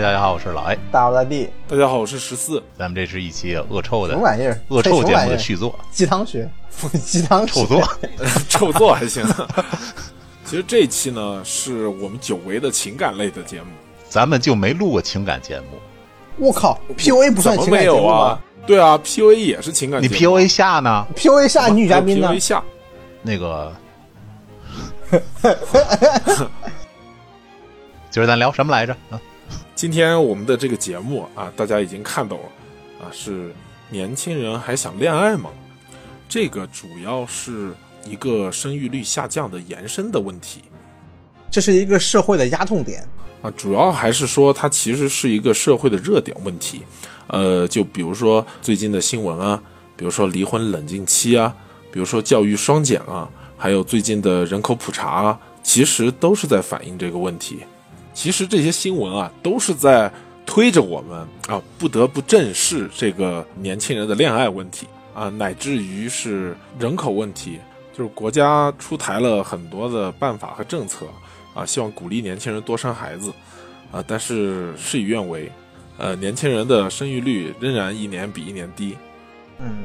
嗨，大家好，我是老 A。大家好，大弟。大家好，我是十四。咱们这是一期恶臭的什么玩意儿？恶臭节目的续作，鸡汤学，鸡汤臭作，臭作还行。其实这一期呢，是我们久违的情感类的节目。咱们就没录过情感节目。我靠，P O A 不算情感节目吗？对啊，P O A 也是情感。你 P O A 下呢？P O A 下女嘉宾呢？P O A 下那个。今儿咱聊什么来着？啊，今天我们的这个节目啊，大家已经看到了啊，是年轻人还想恋爱吗？这个主要是一个生育率下降的延伸的问题。这是一个社会的压痛点啊，主要还是说它其实是一个社会的热点问题。呃，就比如说最近的新闻啊，比如说离婚冷静期啊，比如说教育双减啊。还有最近的人口普查啊，其实都是在反映这个问题。其实这些新闻啊，都是在推着我们啊，不得不正视这个年轻人的恋爱问题啊，乃至于是人口问题。就是国家出台了很多的办法和政策啊，希望鼓励年轻人多生孩子啊，但是事与愿违，呃，年轻人的生育率仍然一年比一年低。嗯，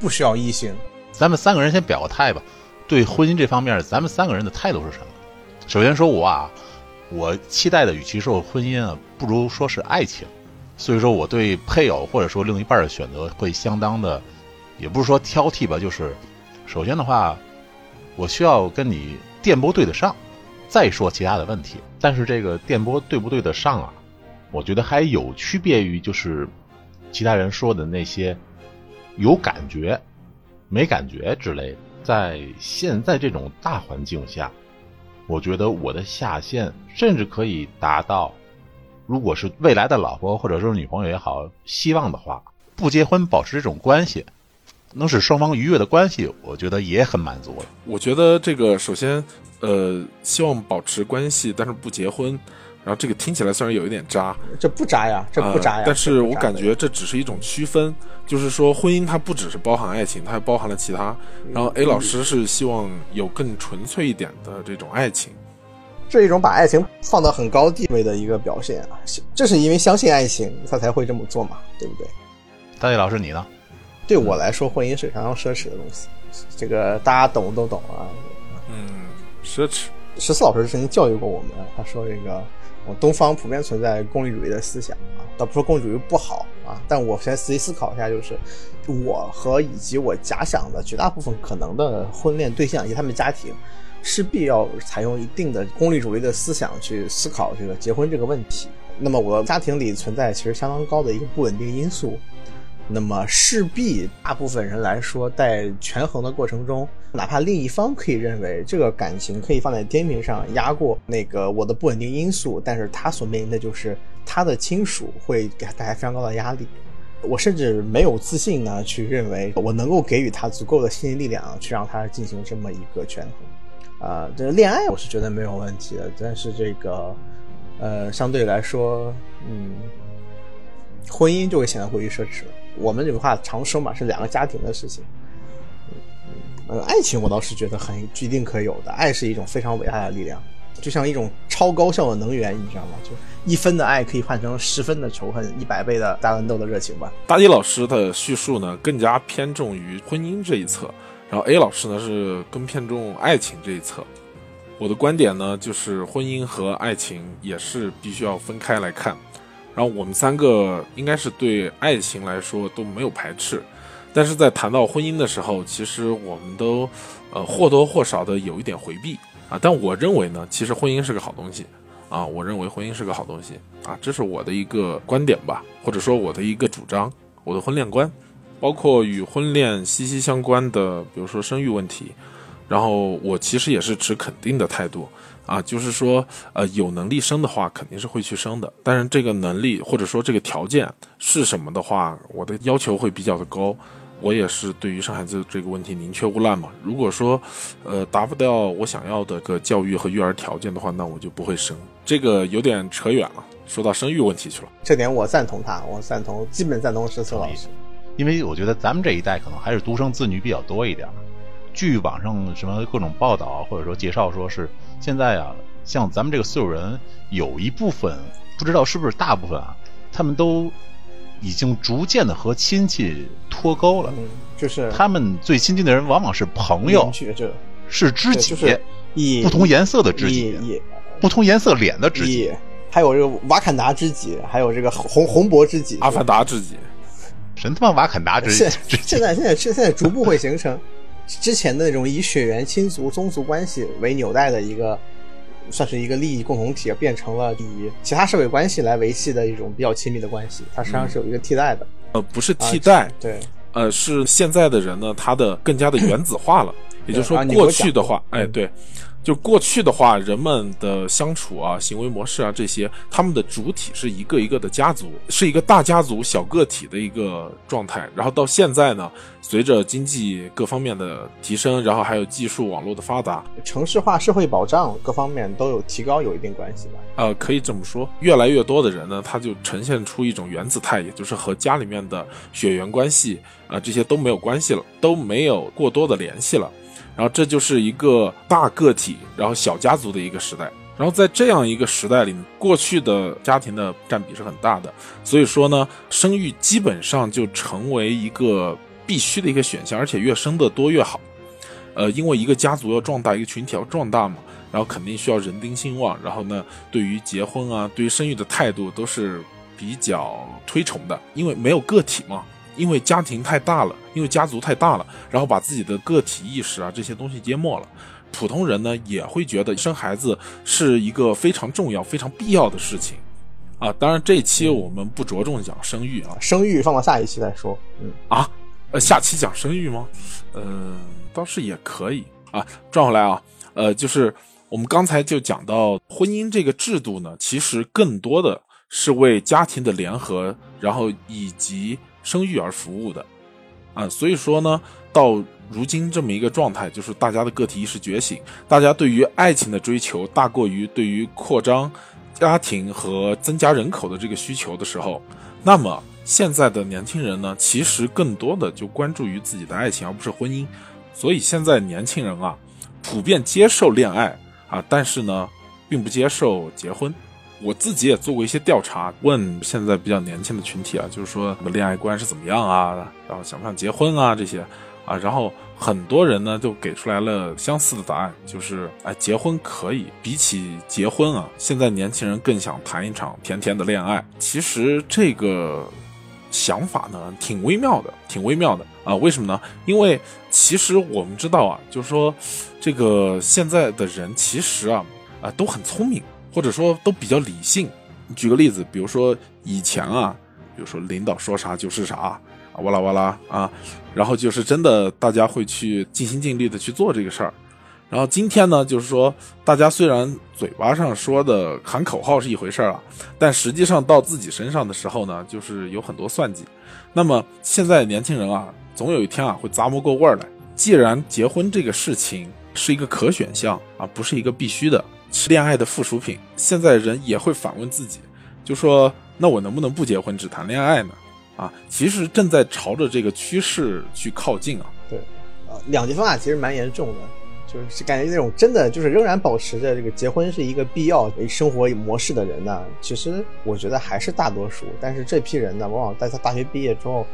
不需要异性。咱们三个人先表个态吧。对婚姻这方面，咱们三个人的态度是什么？首先说我啊，我期待的与其说婚姻啊，不如说是爱情。所以说我对配偶或者说另一半的选择会相当的，也不是说挑剔吧，就是首先的话，我需要跟你电波对得上，再说其他的问题。但是这个电波对不对得上啊？我觉得还有区别于就是其他人说的那些有感觉、没感觉之类的。在现在这种大环境下，我觉得我的下限甚至可以达到，如果是未来的老婆或者说女朋友也好，希望的话，不结婚保持这种关系，能使双方愉悦的关系，我觉得也很满足了。我觉得这个首先，呃，希望保持关系，但是不结婚。然后这个听起来虽然有一点渣，这不渣呀，这不渣呀。但是我感觉这只是一种区分，就是说婚姻它不只是包含爱情，它还包含了其他。然后 A 老师是希望有更纯粹一点的这种爱情，这一种把爱情放到很高地位的一个表现啊。这是因为相信爱情，他才会这么做嘛，对不对？大卫老师你呢？对我来说，婚姻是非常奢侈的东西，这个大家懂都懂啊。嗯，奢侈。十四老师曾经教育过我们，他说这个。东方普遍存在功利主义的思想啊，倒不说功利主义不好啊，但我先仔细思考一下，就是我和以及我假想的绝大部分可能的婚恋对象以及他们家庭，势必要采用一定的功利主义的思想去思考这个结婚这个问题。那么我家庭里存在其实相当高的一个不稳定因素。那么势必，大部分人来说，在权衡的过程中，哪怕另一方可以认为这个感情可以放在天平上压过那个我的不稳定因素，但是他所面临的就是他的亲属会给他带来非常高的压力。我甚至没有自信呢，去认为我能够给予他足够的心理力量，去让他进行这么一个权衡。啊，这恋爱我是觉得没有问题的，但是这个，呃，相对来说，嗯，婚姻就会显得过于奢侈了。我们这句话常说嘛，是两个家庭的事情。嗯，爱情我倒是觉得很一定可有的，爱是一种非常伟大的力量，就像一种超高效的能源，你知道吗？就一分的爱可以换成十分的仇恨，一百倍的大乱斗的热情吧。大一老师的叙述呢，更加偏重于婚姻这一侧，然后 A 老师呢是更偏重爱情这一侧。我的观点呢，就是婚姻和爱情也是必须要分开来看。然后我们三个应该是对爱情来说都没有排斥，但是在谈到婚姻的时候，其实我们都，呃或多或少的有一点回避啊。但我认为呢，其实婚姻是个好东西，啊，我认为婚姻是个好东西啊，这是我的一个观点吧，或者说我的一个主张，我的婚恋观，包括与婚恋息息相关的，比如说生育问题，然后我其实也是持肯定的态度。啊，就是说，呃，有能力生的话，肯定是会去生的。但是这个能力或者说这个条件是什么的话，我的要求会比较的高。我也是对于生孩子这个问题宁缺毋滥嘛。如果说，呃，达不到我想要的个教育和育儿条件的话，那我就不会生。这个有点扯远了，说到生育问题去了。这点我赞同他，我赞同，基本赞同石策老师。因为我觉得咱们这一代可能还是独生子女比较多一点。据网上什么各种报道或者说介绍，说是现在啊，像咱们这个岁数人，有一部分不知道是不是大部分啊，他们都已经逐渐的和亲戚脱钩了。嗯，就是他们最亲近的人往往是朋友是知己，就是以不同颜色的知己，不同颜色脸的知己。还有这个瓦坎达知己，还有这个红红脖知己，阿凡达知己，神他妈瓦坎达知现知己，现在现在现在逐步会形成之前的那种以血缘亲族宗族关系为纽带的一个，算是一个利益共同体，变成了以其他社会关系来维系的一种比较亲密的关系。它实际上是有一个替代的。呃，不是替代，对，呃，是现在的人呢，他的更加的原子化了。也就是说过去的话，哎，嗯对，就过去的话，人们的相处啊、行为模式啊这些，他们的主体是一个一个的家族，是一个大家族小个体的一个状态。然后到现在呢，随着经济各方面的提升，然后还有技术网络的发达，城市化、社会保障各方面都有提高，有一定关系吧。呃，可以这么说，越来越多的人呢，他就呈现出一种原子态，也就是和家里面的血缘关系啊、这些都没有关系了，都没有过多的联系了。然后这就是一个大个体，然后小家族的一个时代。然后在这样一个时代里，过去的家庭的占比是很大的，所以说呢，生育基本上就成为一个必须的一个选项，而且越生的多越好。呃，因为一个家族要壮大，一个群体要壮大嘛，然后肯定需要人丁兴旺，然后呢，对于结婚啊，对于生育的态度都是比较推崇的，因为没有个体嘛，因为家庭太大了，因为家族太大了，然后把自己的个体意识啊这些东西淹没了。普通人呢也会觉得生孩子是一个非常重要、非常必要的事情，啊，当然这一期我们不着重讲生育啊，生育放到下一期再说。嗯，啊，呃，下期讲生育吗？嗯、倒是也可以啊。转回来啊，呃，就是我们刚才就讲到婚姻这个制度呢，其实更多的是为家庭的联合，然后以及生育而服务的啊。所以说呢，到如今这么一个状态，就是大家的个体意识觉醒，大家对于爱情的追求大过于对于扩张家庭和增加人口的这个需求的时候，那么现在的年轻人呢，其实更多的就关注于自己的爱情，而不是婚姻。所以现在年轻人啊，普遍接受恋爱啊，但是呢，并不接受结婚。我自己也做过一些调查，问现在比较年轻的群体啊，就是说你们恋爱观是怎么样啊，然后想不想结婚啊这些啊，然后很多人呢就给出来了相似的答案，就是哎，结婚可以，比起结婚啊，现在年轻人更想谈一场甜甜的恋爱。其实这个想法呢，挺微妙的，挺微妙的啊。为什么呢？因为其实我们知道啊，就是说这个现在的人其实啊啊都很聪明，或者说都比较理性。举个例子，比如说以前啊，比如说领导说啥就是啥啊，哇啦哇啦啊，然后就是真的大家会去尽心尽力的去做这个事儿。然后今天呢，就是说大家虽然嘴巴上说的喊口号是一回事儿啊，但实际上到自己身上的时候呢，就是有很多算计。那么现在年轻人啊，总有一天啊会咂摸过味儿来。既然结婚这个事情是一个可选项啊，不是一个必须的，是恋爱的附属品，现在人也会反问自己，就说那我能不能不结婚只谈恋爱呢？啊，其实正在朝着这个趋势去靠近啊。对，呃，两极分化其实蛮严重的，就是感觉那种真的就是仍然保持着这个结婚是一个必要生活模式的人呢，其实我觉得还是大多数。但是这批人呢，往往在他大学毕业之后，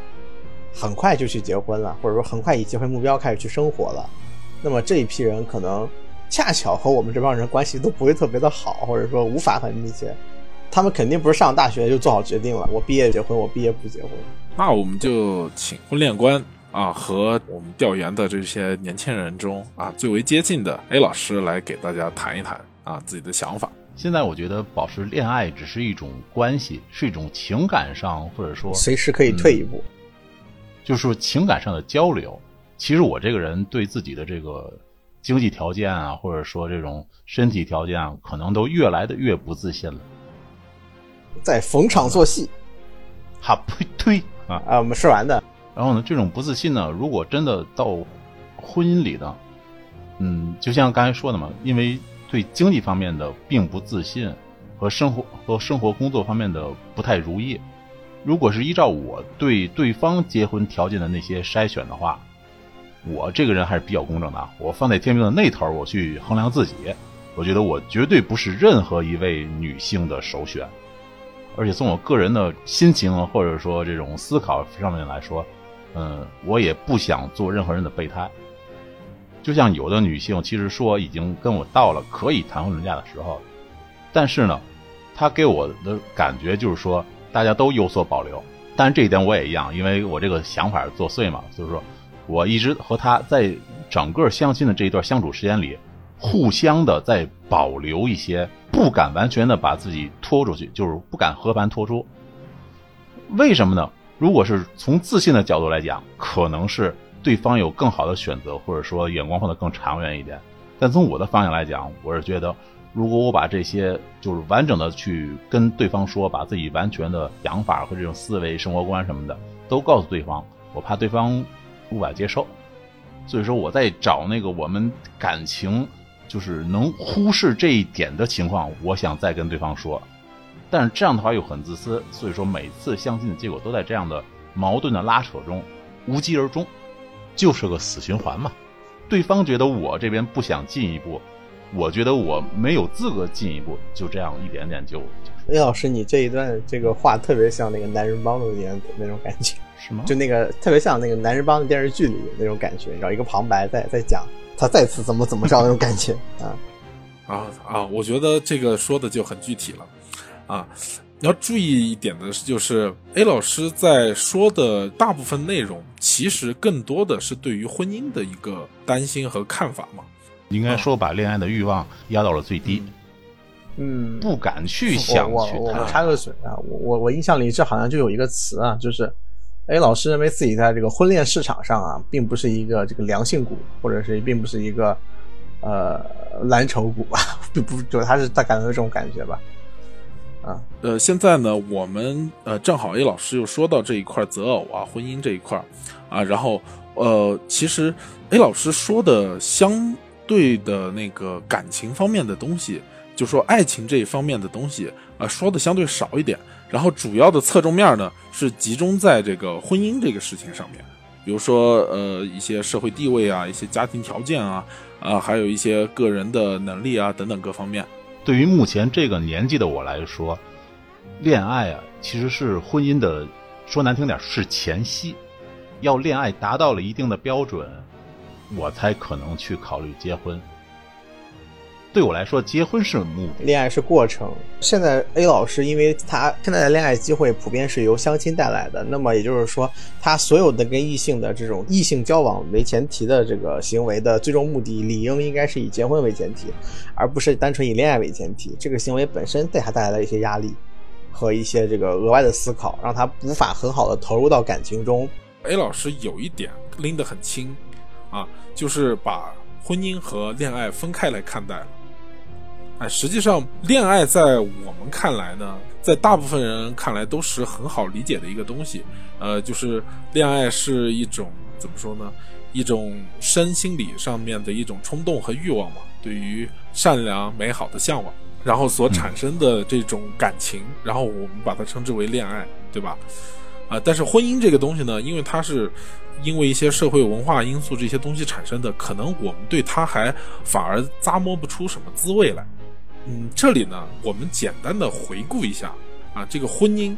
很快就去结婚了，或者说很快以结婚目标开始去生活了。那么这一批人可能恰巧和我们这帮人关系都不会特别的好，或者说无法很密切。他们肯定不是上大学就做好决定了，我毕业结婚，我毕业不结婚。那我们就请婚恋观啊和我们调研的这些年轻人中啊最为接近的 A 老师来给大家谈一谈啊自己的想法。现在我觉得保持恋爱只是一种关系，是一种情感上或者说随时可以退一步。就是情感上的交流。其实我这个人对自己的这个经济条件啊，或者说这种身体条件啊，可能都越来的越不自信了。在逢场作戏哈呸推啊！啊，我们说完的。然后呢，这种不自信呢，如果真的到婚姻里的，嗯，就像刚才说的嘛，因为对经济方面的并不自信，和生活和生活工作方面的不太如意。如果是依照我对对方结婚条件的那些筛选的话，我这个人还是比较公正的。我放在天平的那头，我去衡量自己，我觉得我绝对不是任何一位女性的首选。而且从我个人的心情或者说这种思考上面来说，嗯，我也不想做任何人的备胎。就像有的女性其实说已经跟我到了可以谈婚论嫁的时候，但是呢，她给我的感觉就是说大家都有所保留。但这一点我也一样，因为我这个想法作祟嘛，就是说我一直和他在整个相亲的这一段相处时间里，互相的在保留一些，不敢完全的把自己拖出去，就是不敢和盘托出。为什么呢？如果是从自信的角度来讲，可能是。对方有更好的选择，或者说眼光放得更长远一点。但从我的方向来讲，我是觉得，如果我把这些就是完整的去跟对方说，把自己完全的想法和这种思维、生活观什么的都告诉对方，我怕对方无法接受。所以说我在找那个我们感情就是能忽视这一点的情况，我想再跟对方说。但是这样的话又很自私，所以说每次相亲的结果都在这样的矛盾的拉扯中无疾而终。就是个死循环嘛，对方觉得我这边不想进一步，我觉得我没有资格进一步，就这样一点点就。A 老师，你这一段这个话特别像那个男人帮的那那种感觉，是吗？就那个特别像那个男人帮的电视剧里那种感觉，然后一个旁白在在讲他再次怎么怎么着那种感觉 啊啊啊！我觉得这个说的就很具体了啊。你要注意一点的是，就是 A 老师在说的大部分内容，其实更多的是对于婚姻的一个担心和看法嘛。应该说，把恋爱的欲望压到了最低，嗯，不敢去想去我我插个嘴啊，我我我印象里这好像就有一个词啊，就是 A 老师认为自己在这个婚恋市场上啊，并不是一个这个良性股，或者是并不是一个呃蓝筹股吧，不不就他是他感觉这种感觉吧。啊，呃，现在呢，我们呃正好 A 老师又说到这一块择偶啊，婚姻这一块啊，然后呃，其实 A 老师说的相对的那个感情方面的东西，就说爱情这一方面的东西啊，说的相对少一点，然后主要的侧重面呢是集中在这个婚姻这个事情上面，比如说呃一些社会地位啊，一些家庭条件啊，啊，还有一些个人的能力啊等等各方面。对于目前这个年纪的我来说，恋爱啊，其实是婚姻的，说难听点是前夕。要恋爱达到了一定的标准，我才可能去考虑结婚。对我来说，结婚是目的，恋爱是过程。现在 A 老师，因为他现在的恋爱机会普遍是由相亲带来的，那么也就是说，他所有的跟异性的这种异性交往为前提的这个行为的最终目的，理应应该是以结婚为前提，而不是单纯以恋爱为前提。这个行为本身对他带来了一些压力和一些这个额外的思考，让他无法很好的投入到感情中。A 老师有一点拎得很轻，啊，就是把婚姻和恋爱分开来看待了。哎，实际上，恋爱在我们看来呢，在大部分人看来都是很好理解的一个东西。呃，就是恋爱是一种怎么说呢？一种身心理上面的一种冲动和欲望嘛，对于善良美好的向往，然后所产生的这种感情，然后我们把它称之为恋爱，对吧？啊，但是婚姻这个东西呢，因为它是因为一些社会文化因素这些东西产生的，可能我们对它还反而咂摸不出什么滋味来。嗯，这里呢，我们简单的回顾一下啊，这个婚姻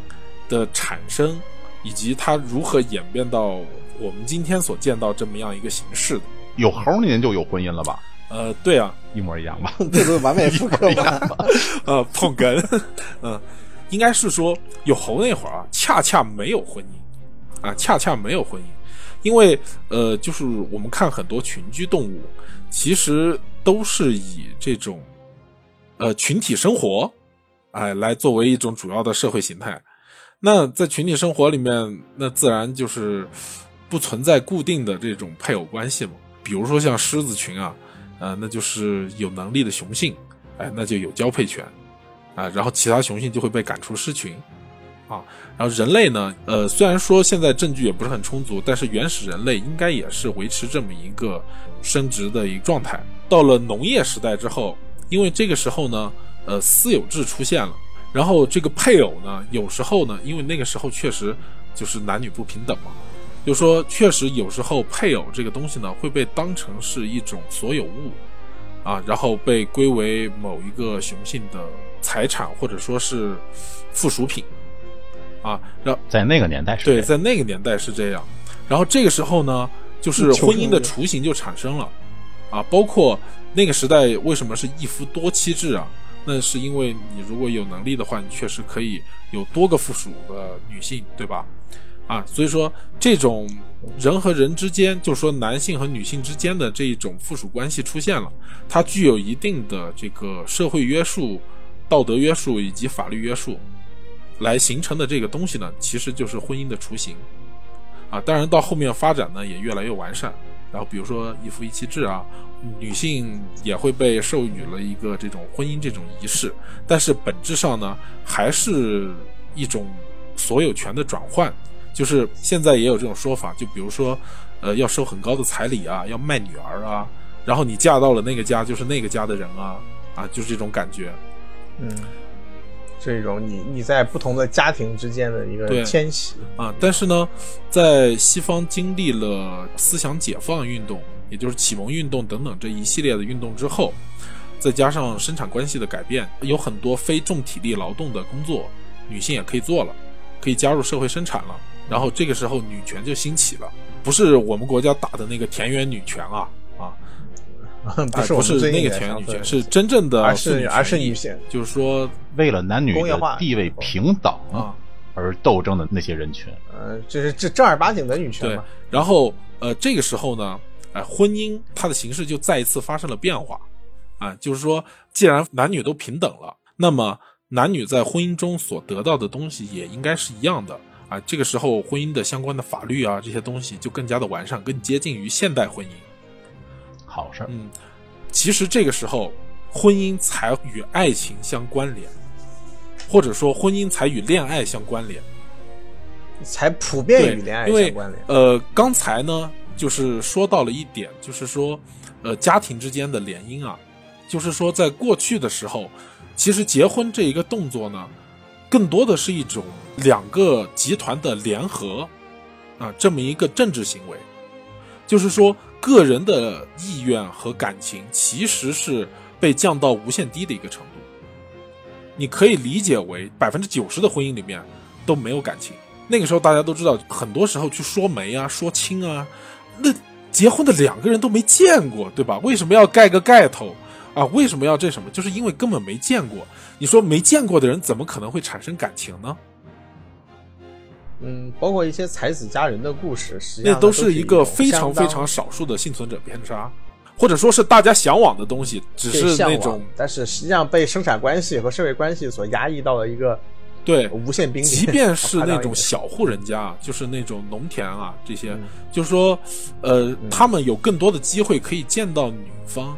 的产生，以及它如何演变到我们今天所见到这么样一个形式的。有猴年就有婚姻了吧？呃，对啊，一模一样吧？这都是完美复刻吧？呃，捧哏，嗯，应该是说有猴那会儿啊，恰恰没有婚姻啊，恰恰没有婚姻，因为呃，就是我们看很多群居动物，其实都是以这种。呃，群体生活，哎，来作为一种主要的社会形态。那在群体生活里面，那自然就是不存在固定的这种配偶关系嘛。比如说像狮子群啊，呃，那就是有能力的雄性，哎，那就有交配权，啊，然后其他雄性就会被赶出狮群，啊，然后人类呢，呃，虽然说现在证据也不是很充足，但是原始人类应该也是维持这么一个生殖的一个状态。到了农业时代之后。因为这个时候呢，呃，私有制出现了，然后这个配偶呢，有时候呢，因为那个时候确实就是男女不平等嘛，就说确实有时候配偶这个东西呢，会被当成是一种所有物，啊，然后被归为某一个雄性的财产或者说是附属品啊。然在那个年代是对，这样在那个年代是这样。然后这个时候呢，就是婚姻的雏形就产生了啊，包括那个时代为什么是一夫多妻制啊？那是因为你如果有能力的话，你确实可以有多个附属的女性，对吧？啊，所以说这种人和人之间，就说男性和女性之间的这一种附属关系出现了，它具有一定的这个社会约束、道德约束以及法律约束，来形成的这个东西呢，其实就是婚姻的雏形。啊，当然到后面发展呢也越来越完善，然后比如说一夫一妻制啊，女性也会被授予了一个这种婚姻这种仪式，但是本质上呢还是一种所有权的转换，就是现在也有这种说法，就比如说，呃，要收很高的彩礼啊，要卖女儿啊，然后你嫁到了那个家就是那个家的人啊，啊，就是这种感觉。嗯，这种你你在不同的家庭之间的一个迁徙，啊，但是呢，在西方经历了思想解放运动，也就是启蒙运动等等这一系列的运动之后，再加上生产关系的改变，有很多非重体力劳动的工作，女性也可以做了，可以加入社会生产了。然后这个时候女权就兴起了，不是我们国家打的那个田园女权啊啊，不是我们哎不是那个女权，是真正的而是而是权益女性就是说为了男女地位平等啊。而斗争的那些人群。呃，这是这正儿八经的女权对嘛？，然后呃，这个时候呢，哎、婚姻它的形式就再一次发生了变化，啊，就是说，既然男女都平等了，那么男女在婚姻中所得到的东西也应该是一样的啊。这个时候，婚姻的相关的法律啊，这些东西就更加的完善，更接近于现代婚姻。好事儿，嗯，其实这个时候，婚姻才与爱情相关联，或者说婚姻才与恋爱相关联。才普遍，与恋爱因为相关联。呃，刚才呢，就是说到了一点，就是说，呃，家庭之间的联姻啊，就是说，在过去的时候，其实结婚这一个动作呢，更多的是一种两个集团的联合啊，这么一个政治行为，就是说，个人的意愿和感情其实是被降到无限低的一个程度。你可以理解为百分之九十的婚姻里面都没有感情。那个时候大家都知道，很多时候去说媒啊、说亲啊，那结婚的两个人都没见过，对吧？为什么要盖个盖头啊？为什么要这什么？就是因为根本没见过。你说没见过的人，怎么可能会产生感情呢？嗯，包括一些才子佳人的故事，实际上那都是一个非常非常少数的幸存者偏差，或者说是大家向往的东西，只是那种但是实际上被生产关系和社会关系所压抑到了一个对无限冰点。即便 是那种小户人家，就是那种农田啊这些，嗯就是说，呃，他们有更多的机会可以见到女方，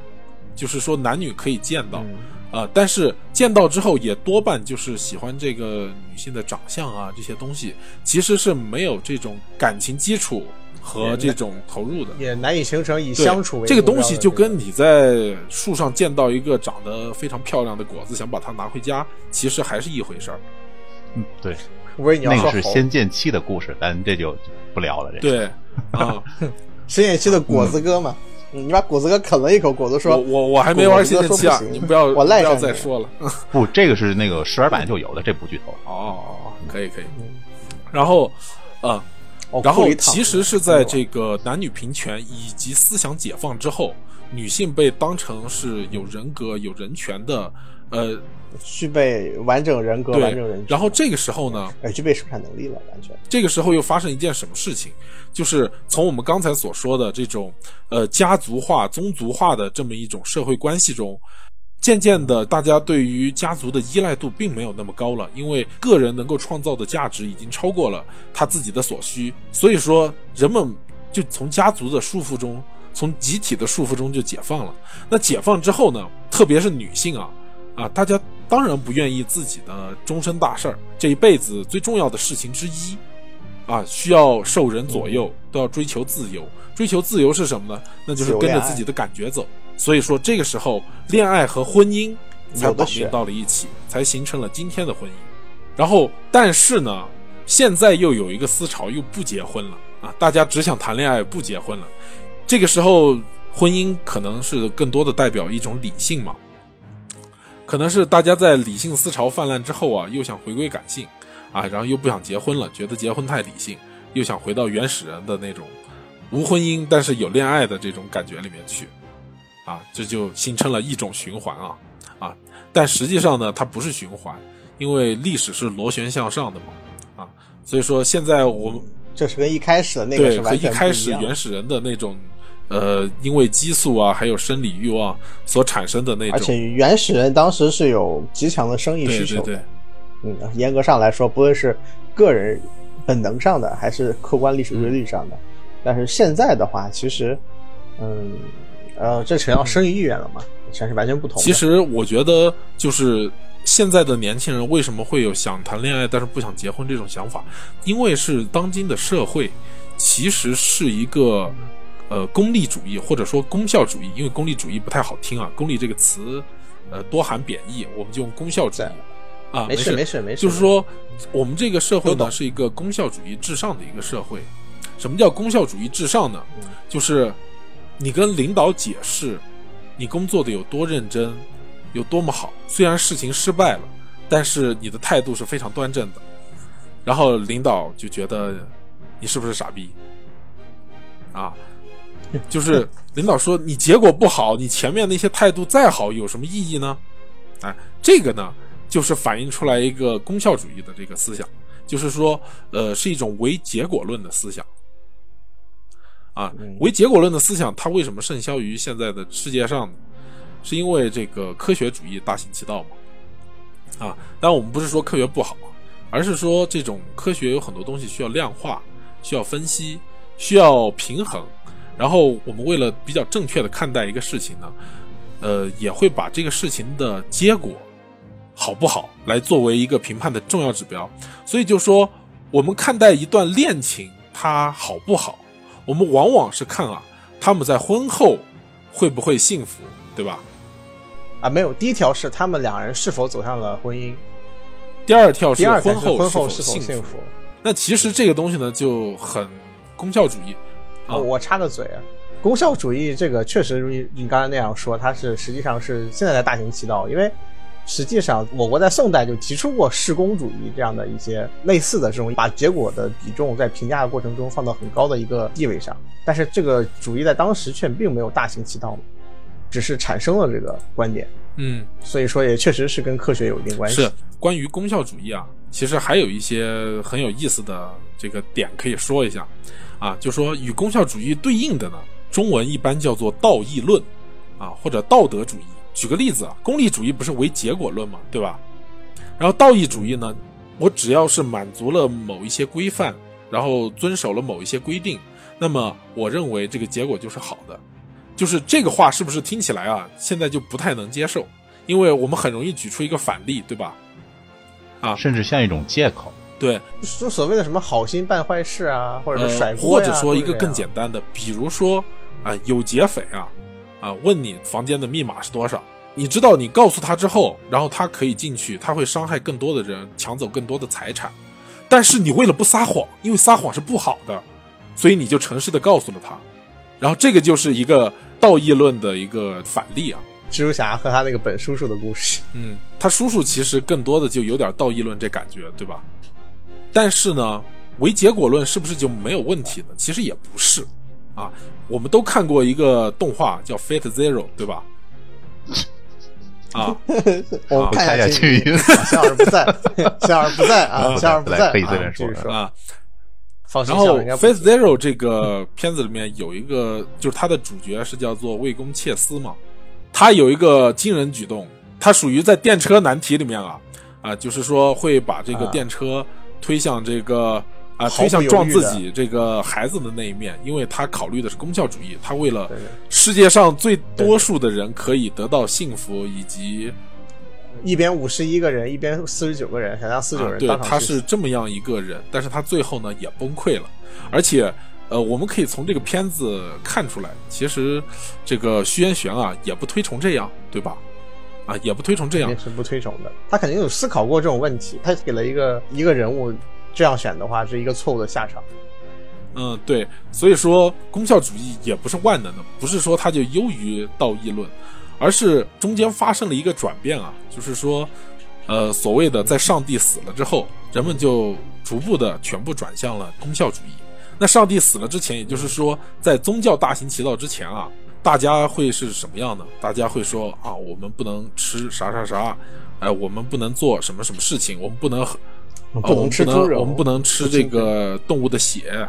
就是说男女可以见到，嗯啊、但是见到之后也多半就是喜欢这个女性的长相啊这些东西，其实是没有这种感情基础和这种投入的。也难以形成以相处为这个东西就跟你在树上见到一个长得非常漂亮的果子，想把它拿回家，其实还是一回事儿。嗯，对，不是你要那个是说仙剑七的故事，咱这就不聊了。这对，啊，仙剑七的果子哥嘛，嗯你把果子哥啃了一口，果子说我我还没玩仙剑七啊你不要我赖不要上再说了。不，这个是那个十二版就有的，这不剧透。哦，可以可以。然后，呃，哦然后其实是在这个男女平权以及思想解放之后，女性被当成是有人格、有人权的，呃，具备完整人格、完整人。格，然后这个时候呢，哎，具备生产能力了，完全。这个时候又发生一件什么事情？就是从我们刚才所说的这种呃家族化、宗族化的这么一种社会关系中，渐渐的，大家对于家族的依赖度并没有那么高了，因为个人能够创造的价值已经超过了他自己的所需，所以说人们就从家族的束缚中，从集体的束缚中就解放了。那解放之后呢，特别是女性啊，啊，大家当然不愿意自己的终身大事儿，这一辈子最重要的事情之一，啊，需要受人左右，都要追求自由。追求自由是什么呢？那就是跟着自己的感觉走。所以说，这个时候恋爱和婚姻才绑定到了一起，才形成了今天的婚姻。然后，但是呢，现在又有一个思潮，又不结婚了啊！大家只想谈恋爱，不结婚了。这个时候，婚姻可能是更多的代表一种理性嘛。可能是大家在理性思潮泛滥之后啊，又想回归感性，啊，然后又不想结婚了，觉得结婚太理性，又想回到原始人的那种无婚姻但是有恋爱的这种感觉里面去，啊，这就形成了一种循环啊，啊，但实际上呢，它不是循环，因为历史是螺旋向上的嘛，啊，所以说现在我们这是跟一开始的那个对和一开始原始人的那种。呃，因为激素啊，还有生理欲望所产生的那种，而且原始人当时是有极强的生意需求的。对对，嗯，严格上来说，不论是个人本能上的，还是客观历史规律上的，但是现在的话，其实，嗯，呃，这扯到生育意愿了嘛，全是完全不同。其实我觉得，就是现在的年轻人为什么会有想谈恋爱但是不想结婚这种想法？因为是当今的社会其实是一个呃功利主义或者说功效主义，因为功利主义不太好听啊，功利这个词呃多含贬义，我们就用功效主义啊，没事事没事没事，就是说，我们这个社会呢是一个功效主义至上的一个社会。什么叫功效主义至上呢？嗯就是你跟领导解释你工作的有多认真，有多么好，虽然事情失败了，但是你的态度是非常端正的。然后领导就觉得你是不是傻逼啊？就是领导说你结果不好，你前面那些态度再好有什么意义呢？哎，这个呢，就是反映出来一个功效主义的这个思想，就是说，呃，是一种唯结果论的思想。啊嗯，唯结果论的思想，它为什么盛销于现在的世界上呢？是因为这个科学主义大行其道嘛？啊，但我们不是说科学不好，而是说这种科学有很多东西需要量化、需要分析、需要平衡。然后我们为了比较正确的看待一个事情呢，呃，也会把这个事情的结果好不好来作为一个评判的重要指标。所以就说，我们看待一段恋情它好不好，我们往往是看啊，他们在婚后会不会幸福，对吧？啊，没有，第一条是他们两人是否走向了婚姻，第二条是婚后是否幸福。那其实这个东西呢，就很功效主义我插个嘴啊，功效主义这个确实如你你刚才那样说，它是实际上是现在在大行其道，因为实际上我国在宋代就提出过事功主义这样的一些类似的这种把结果的比重在评价的过程中放到很高的一个地位上，但是这个主义在当时却并没有大行其道，只是产生了这个观点，嗯，所以说也确实是跟科学有一定关系。是关于功效主义啊，其实还有一些很有意思的这个点可以说一下啊，就说与功效主义对应的呢，中文一般叫做道义论啊，或者道德主义。举个例子啊，功利主义不是唯结果论嘛，对吧？然后道义主义呢，我只要是满足了某一些规范，然后遵守了某一些规定，那么我认为这个结果就是好的。就是这个话是不是听起来啊，现在就不太能接受？因为我们很容易举出一个反例，对吧？啊，甚至像一种借口。对，就所谓的什么好心办坏事啊，或者是甩呃，锅呀、或者说一个更简单的，比如说啊，有劫匪啊，啊，问你房间的密码是多少？你知道，你告诉他之后，然后他可以进去，他会伤害更多的人，抢走更多的财产。但是你为了不撒谎，因为撒谎是不好的，所以你就诚实的告诉了他。然后这个就是一个道义论的一个反例啊。蜘蛛侠和他那个本叔叔的故事。嗯，他叔叔其实更多的就有点道义论这感觉，对吧？但是呢，唯结果论是不是就没有问题呢？其实也不是。啊。我们都看过一个动画叫《Fate Zero》，对吧？啊，我看看一下清庆云小二不在，夏尔不在啊，夏尔不在，来可以随便说。啊。然后《小二应该不 Fate Zero》这个片子里面有一个，就是他的主角是叫做魏公切斯嘛，他有一个惊人举动，他属于在电车难题里面啊啊，就是说会把这个啊。电车推向这个啊推向撞自己这个孩子的那一面，因为他考虑的是功效主义，他为了对。对世界上最多数的人可以得到幸福以及一边五十一个人，一边四十九个人，想让四十九啊，对，人当场他是这么样一个人，但是他最后呢也崩溃了，而且呃，我们可以从这个片子看出来，其实这个徐渊玄啊也不推崇这样，对吧？啊，也不推崇这样肯，定是不推崇的。他肯定有思考过这种问题，他给了一个一个人物这样选的话，是一个错误的下场。嗯，对，所以说功效主义也不是万能的，不是说它就优于道义论，而是中间发生了一个转变啊，就是说，呃，所谓的在上帝死了之后，人们就逐步的全部转向了功效主义。那上帝死了之前，也就是说，在宗教大行其道之前啊，大家会是什么样的？大家会说啊，我们不能吃啥啥啥，哎，我们不能做什么什么事情，我们不能喝，不能吃猪肉，我们不能吃这个动物的血，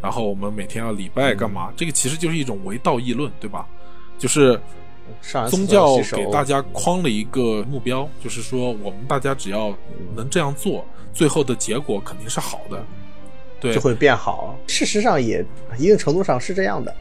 然后我们每天要礼拜干嘛？这个其实就是一种为道义论，对吧？就是宗教给大家框了一个目标，就是说我们大家只要能这样做，最后的结果肯定是好的。对就会变好。事实上，也一定程度上是这样的。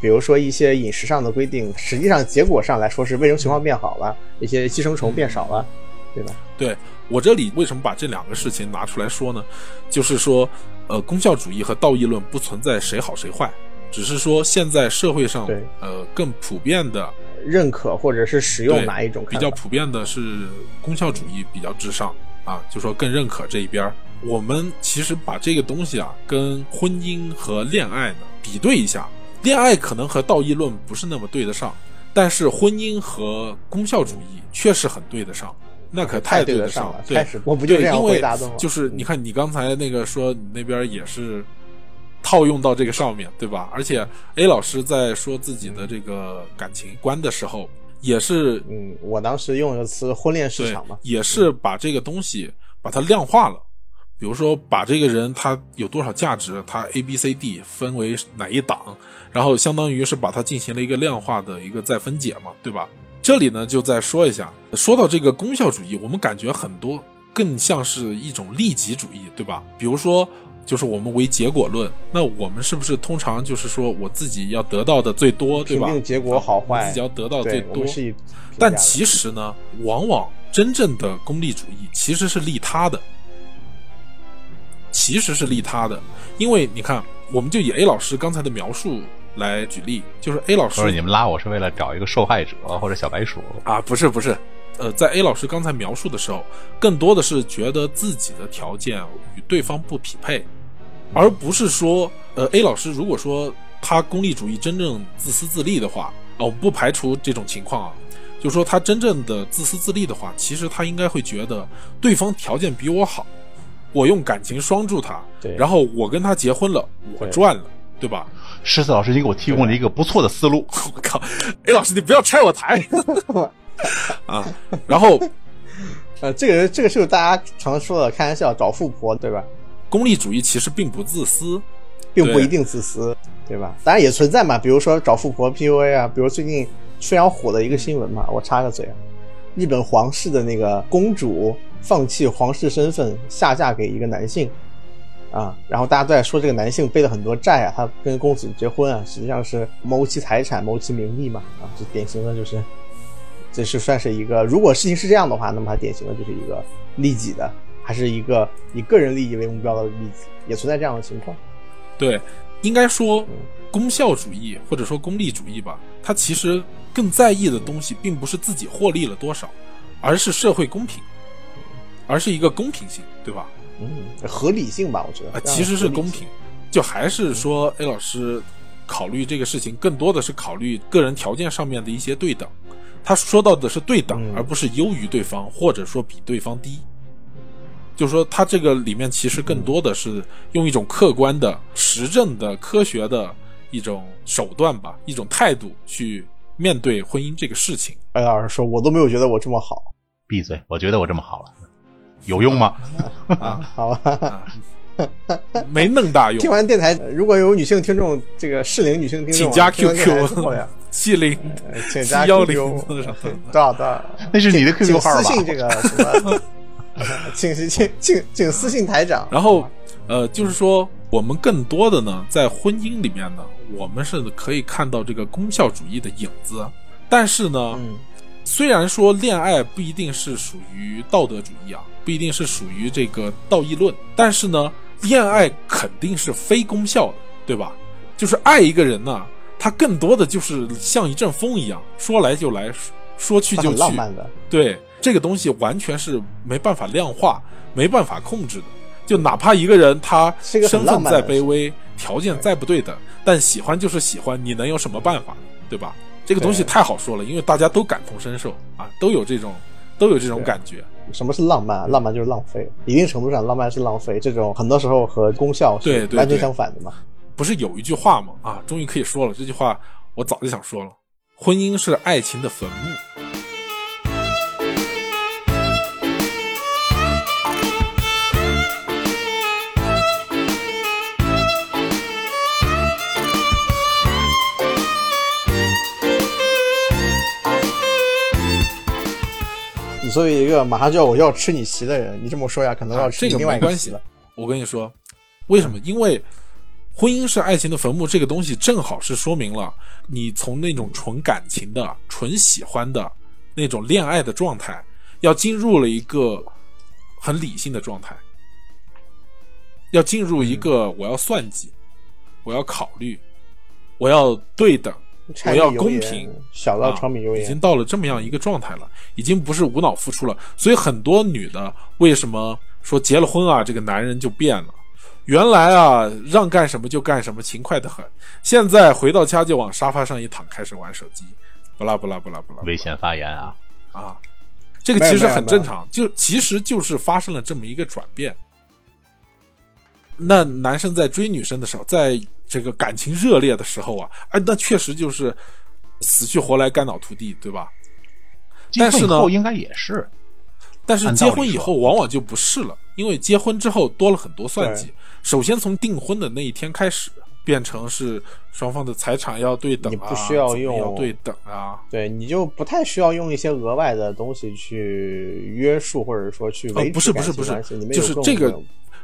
比如说一些饮食上的规定，实际上结果上来说是卫生情况变好了，一些寄生虫变少了，对吧？对我这里为什么把这两个事情拿出来说呢？就是说，呃，功效主义和道义论不存在谁好谁坏，只是说现在社会上呃更普遍的认可或者是使用哪一种比较普遍的是功效主义比较至上啊，就说更认可这一边。我们其实把这个东西啊，跟婚姻和恋爱呢比对一下，恋爱可能和道义论不是那么对得上，但是婚姻和功效主义确实很对得上，那可太对得上了。开始我不就这样回答的吗？就是你看你刚才那个说你那边也是套用到这个上面对吧？而且 A 老师在说自己的这个感情观的时候，也是嗯，我当时用的词婚恋市场嘛，也是把这个东西把它量化了。比如说，把这个人他有多少价值，他 A、B、C、D 分为哪一档，然后相当于是把它进行了一个量化的一个再分解嘛，对吧？这里呢，就再说一下，说到这个功效主义，我们感觉很多更像是一种利己主义，对吧？比如说，就是我们为结果论，那我们是不是通常就是说我自己要得到的最多，对吧？结果好坏，自己要得到最多。但其实呢，往往真正的功利主义其实是利他的。其实是利他的，因为你看，我们就以 A 老师刚才的描述来举例，就是 A 老师，你们拉我是为了找一个受害者或者小白鼠啊？不是不是，呃，在 A 老师刚才描述的时候，更多的是觉得自己的条件与对方不匹配，而不是说，呃，A 老师如果说他功利主义真正自私自利的话，哦，不排除这种情况啊，就说他真正的自私自利的话，其实他应该会觉得对方条件比我好。我用感情拴住他，然后我跟他结婚了，我赚了，对吧？十四老师，你给我提供了一个不错的思路。我靠，A 老师，你不要拆我台 啊！然后，呃，这个这个是大家常说的开玩笑，找富婆，对吧？功利主义其实并不自私，并不一定自私，对吧？当然也存在嘛，比如说找富婆 PUA 啊，比如最近非常火的一个新闻嘛，我插个嘴啊，日本皇室的那个公主。放弃皇室身份下嫁给一个男性，啊，然后大家都在说这个男性背了很多债啊，他跟公子结婚啊，实际上是谋其财产、谋其名利嘛，啊，这典型的就是，这是算是一个，如果事情是这样的话，那么他典型的就是一个利己的，还是一个以个人利益为目标的利己，也存在这样的情况。对，应该说功效主义或者说功利主义吧，他其实更在意的东西并不是自己获利了多少，而是社会公平。而是一个公平性，对吧？嗯，合理性吧，我觉得。其实是公平，就还是说，A 老师考虑这个事情，更多的是考虑个人条件上面的一些对等。他说到的是对等，而不是优于对方，或者说比对方低。就说他这个里面其实更多的是用一种客观的、实证的、科学的一种手段吧，一种态度去面对婚姻这个事情。哎老师说：“我都没有觉得我这么好。”闭嘴！我觉得我这么好了。有用吗？啊，好吧，没那么大用。听完电台，如果有女性听众，这个适龄女性听众，请加 QQ 七零请加幺零多少多少？那是你的 QQ 号吧？私信这个什么？请请请请私信台长。然后，呃，就是说，我们更多的呢，在婚姻里面呢，我们是可以看到这个功效主义的影子，但是呢。虽然说恋爱不一定是属于道德主义啊，不一定是属于这个道义论，但是呢，恋爱肯定是非功效的，对吧？就是爱一个人呢，他更多的就是像一阵风一样，说来就来，说去就去。浪漫的。对，这个东西完全是没办法量化、没办法控制的。就哪怕一个人他身份再卑微，条件再不对等，但喜欢就是喜欢，你能有什么办法，对吧？这个东西太好说了，因为大家都感同身受啊，都有这种都有这种感觉。什么是浪漫？浪漫就是浪费，一定程度上，浪漫是浪费。这种很多时候和功效是完全相反的嘛。不是有一句话吗？啊，终于可以说了，这句话我早就想说了，婚姻是爱情的坟墓。你作为一个马上就要我要吃你席的人，你这么说呀，可能要啊这个吃你另外没关系一个席了。我跟你说，为什么？因为婚姻是爱情的坟墓，这个东西正好是说明了你从那种纯感情的、纯喜欢的那种恋爱的状态，要进入了一个很理性的状态，要进入一个我要算计，我要考虑，我要对等，柴我要公平，小到啊柴米油盐。已经到了这么样一个状态了，已经不是无脑付出了。所以很多女的为什么说结了婚啊，这个男人就变了？原来啊，让干什么就干什么，勤快的很。现在回到家就往沙发上一躺，开始玩手机，不啦不啦不啦不啦危险发言啊！啊！这个其实很正常，就其实就是发生了这么一个转变。那男生在追女生的时候，在这个感情热烈的时候啊，哎，那确实就是死去活来、肝脑涂地，对吧？但是呢应该也是，但是结婚以后往往就不是了，因为结婚之后多了很多算计。首先从订婚的那一天开始，变成是双方的财产要对等啊，你不需要用要对等啊。对，你就不太需要用一些额外的东西去约束，或者说去呃不是不是不是就是这个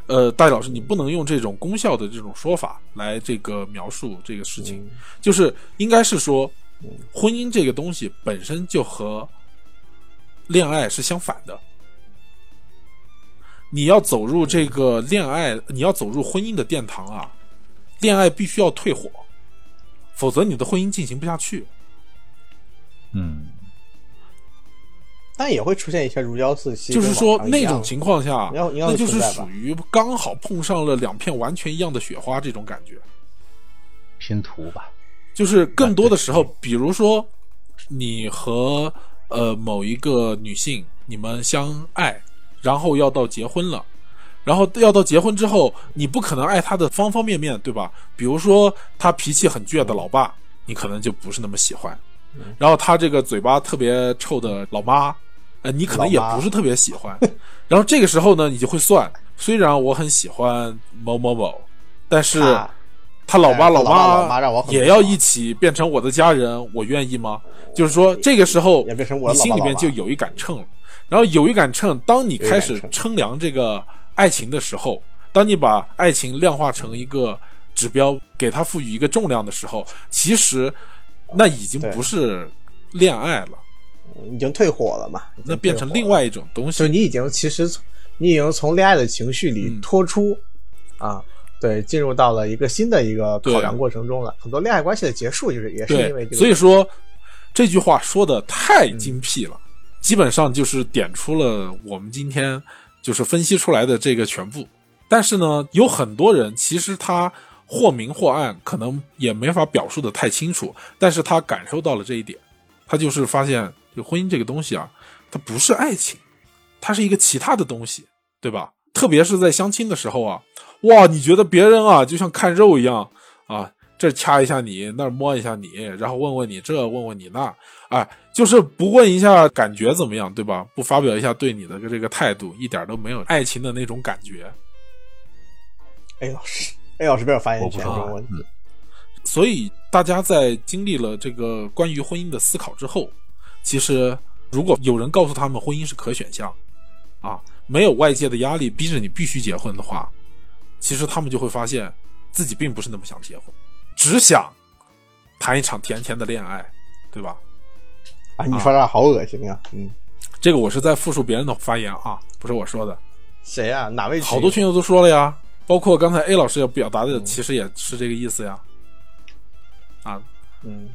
呃，戴老师，你不能用这种功效的这种说法来这个描述这个事情，嗯就是应该是说，婚姻这个东西本身就和恋爱是相反的。你要走入这个恋爱，你要走入婚姻的殿堂啊，恋爱必须要退火，否则你的婚姻进行不下去。嗯，但也会出现一些如胶似漆，就是说那种情况下，那就是属于刚好碰上了两片完全一样的雪花这种感觉。拼图吧，就是更多的时候，比如说你和呃某一个女性你们相爱，然后要到结婚了，然后要到结婚之后，你不可能爱他的方方面面，对吧？比如说他脾气很倔的老爸，你可能就不是那么喜欢；然后他这个嘴巴特别臭的老妈，呃，你可能也不是特别喜欢。然后这个时候呢，你就会算，虽然我很喜欢某某某，但是。他他老爸老妈也要一起变成我的家人，我愿意吗？就是说，这个时候你心里面就有一杆秤了。然后有一杆秤，当你开始称量这个爱情的时候，当你把爱情量化成一个指标，给它赋予一个重量的时候，其实那已经不是恋爱了，已经退火了嘛，那变成另外一种东西。就是你已经其实你已经从恋爱的情绪里嗯。脱出、啊，对，进入到了一个新的一个考量过程中了。很多恋爱关系的结束，就是也是因为这，个，所以说这句话说的太精辟了，基本上就是点出了我们今天就是分析出来的这个全部。但是呢，有很多人其实他或明或暗，可能也没法表述的太清楚，但是他感受到了这一点，他就是发现，就婚姻这个东西啊，它不是爱情，它是一个其他的东西，对吧？特别是在相亲的时候啊，哇，你觉得别人啊就像看肉一样，这掐一下你，那儿摸一下你，然后问问你这，问问你那，哎，就是不问一下感觉怎么样，对吧？不发表一下对你的这个态度，一点都没有爱情的那种感觉。哎老师，A 老师没有发言权我不说这个问所以大家在经历了这个关于婚姻的思考之后，其实如果有人告诉他们婚姻是可选项，啊，没有外界的压力逼着你必须结婚的话，其实他们就会发现自己并不是那么想结婚，只想谈一场甜甜的恋爱，对吧？啊，你说这好恶心啊！嗯，这个我是在复述别人的发言啊，不是我说的。谁啊？哪位？好多群友都说了呀，包括刚才 A 老师要表达的，其实也是这个意思呀。啊，嗯，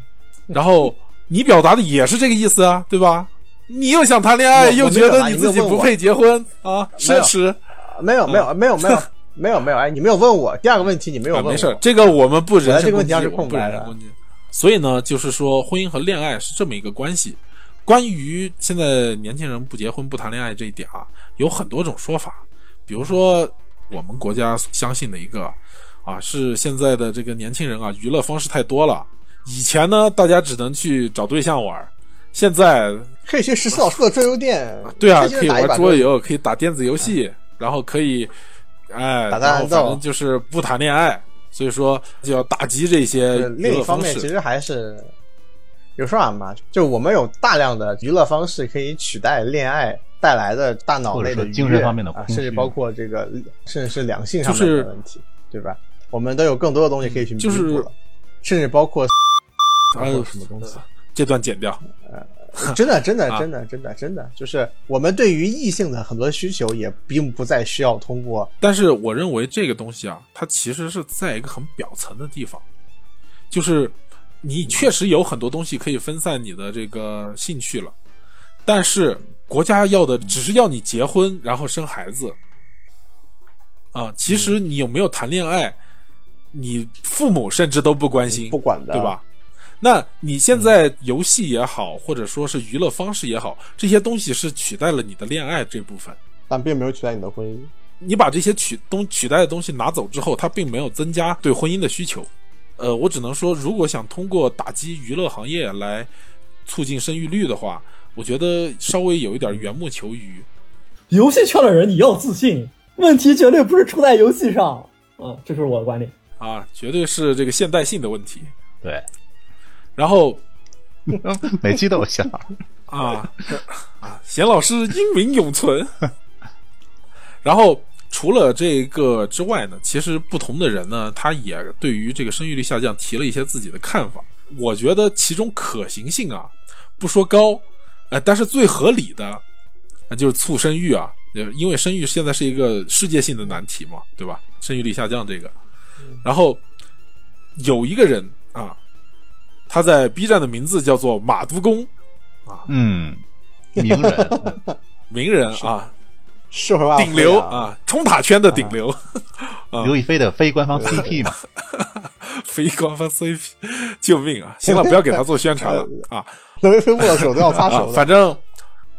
然后你表达的也是这个意思啊，对吧？你又想谈恋爱，又觉得你自己不配结婚啊，奢侈没有没有没有没有 没有没有，哎，你没有问我。第二个问题你没有啊，问我。没事，这个我们不人本来这个问题身攻击，我们不要是空白的人身攻击。所以呢，就是说婚姻和恋爱是这么一个关系。关于现在年轻人不结婚不谈恋爱这一点啊，有很多种说法。比如说我们国家相信的一个啊，是现在的这个年轻人啊，娱乐方式太多了。以前呢，大家只能去找对象玩，现在可以去十四老师的桌游店。对啊，可以玩桌游，可以打电子游戏，然后可以，哎，打弹斗然后反正就是不谈恋爱。所以说就要打击这些另一方面。其实还是有说法嘛，就我们有大量的娱乐方式可以取代恋爱带来的大脑类的精神方面的啊，甚至包括这个，甚至是两性上面的问题，对吧？我们都有更多的东西可以去弥补了，就是甚至包括还有什么东西。这段剪掉。真的，真的，啊真的，真的，真的，就是我们对于异性的很多需求，也并不再需要通过但是我认为这个东西啊，它其实是在一个很表层的地方，就是你确实有很多东西可以分散你的这个兴趣了，但是国家要的只是要你结婚，然后生孩子，啊，其实你有没有谈恋爱，你父母甚至都不关心，不管的，对？吧？那你现在游戏也好，或者说是娱乐方式也好，这些东西是取代了你的恋爱这部分。但并没有取代你的婚姻。你把这些取东取代的东西拿走之后，它并没有增加对婚姻的需求。呃，我只能说，如果想通过打击娱乐行业来促进生育率的话，我觉得稍微有一点缘木求鱼。游戏圈的人你要自信，问题绝对不是出在游戏上。嗯，这是我的观点。啊，绝对是这个现代性的问题。对，然后每期都有笑。啊啊，贤老师英名永存。然后除了这个之外呢，其实不同的人呢，他也对于这个生育率下降提了一些自己的看法。我觉得其中可行性啊，不说高，呃，但是最合理的，那就是促生育啊，呃因为生育现在是一个世界性的难题嘛，对吧？生育率下降这个，然后有一个人啊，他在 B 站的名字叫做马都公，嗯，名人，名人啊，社会化顶流啊，啊，冲塔圈的顶流，刘亦菲的非官方 CP 嘛，非官方 CP，救命啊！行了，不要给他做宣传了啊。刘亦菲握手都要擦啊手！的。反正，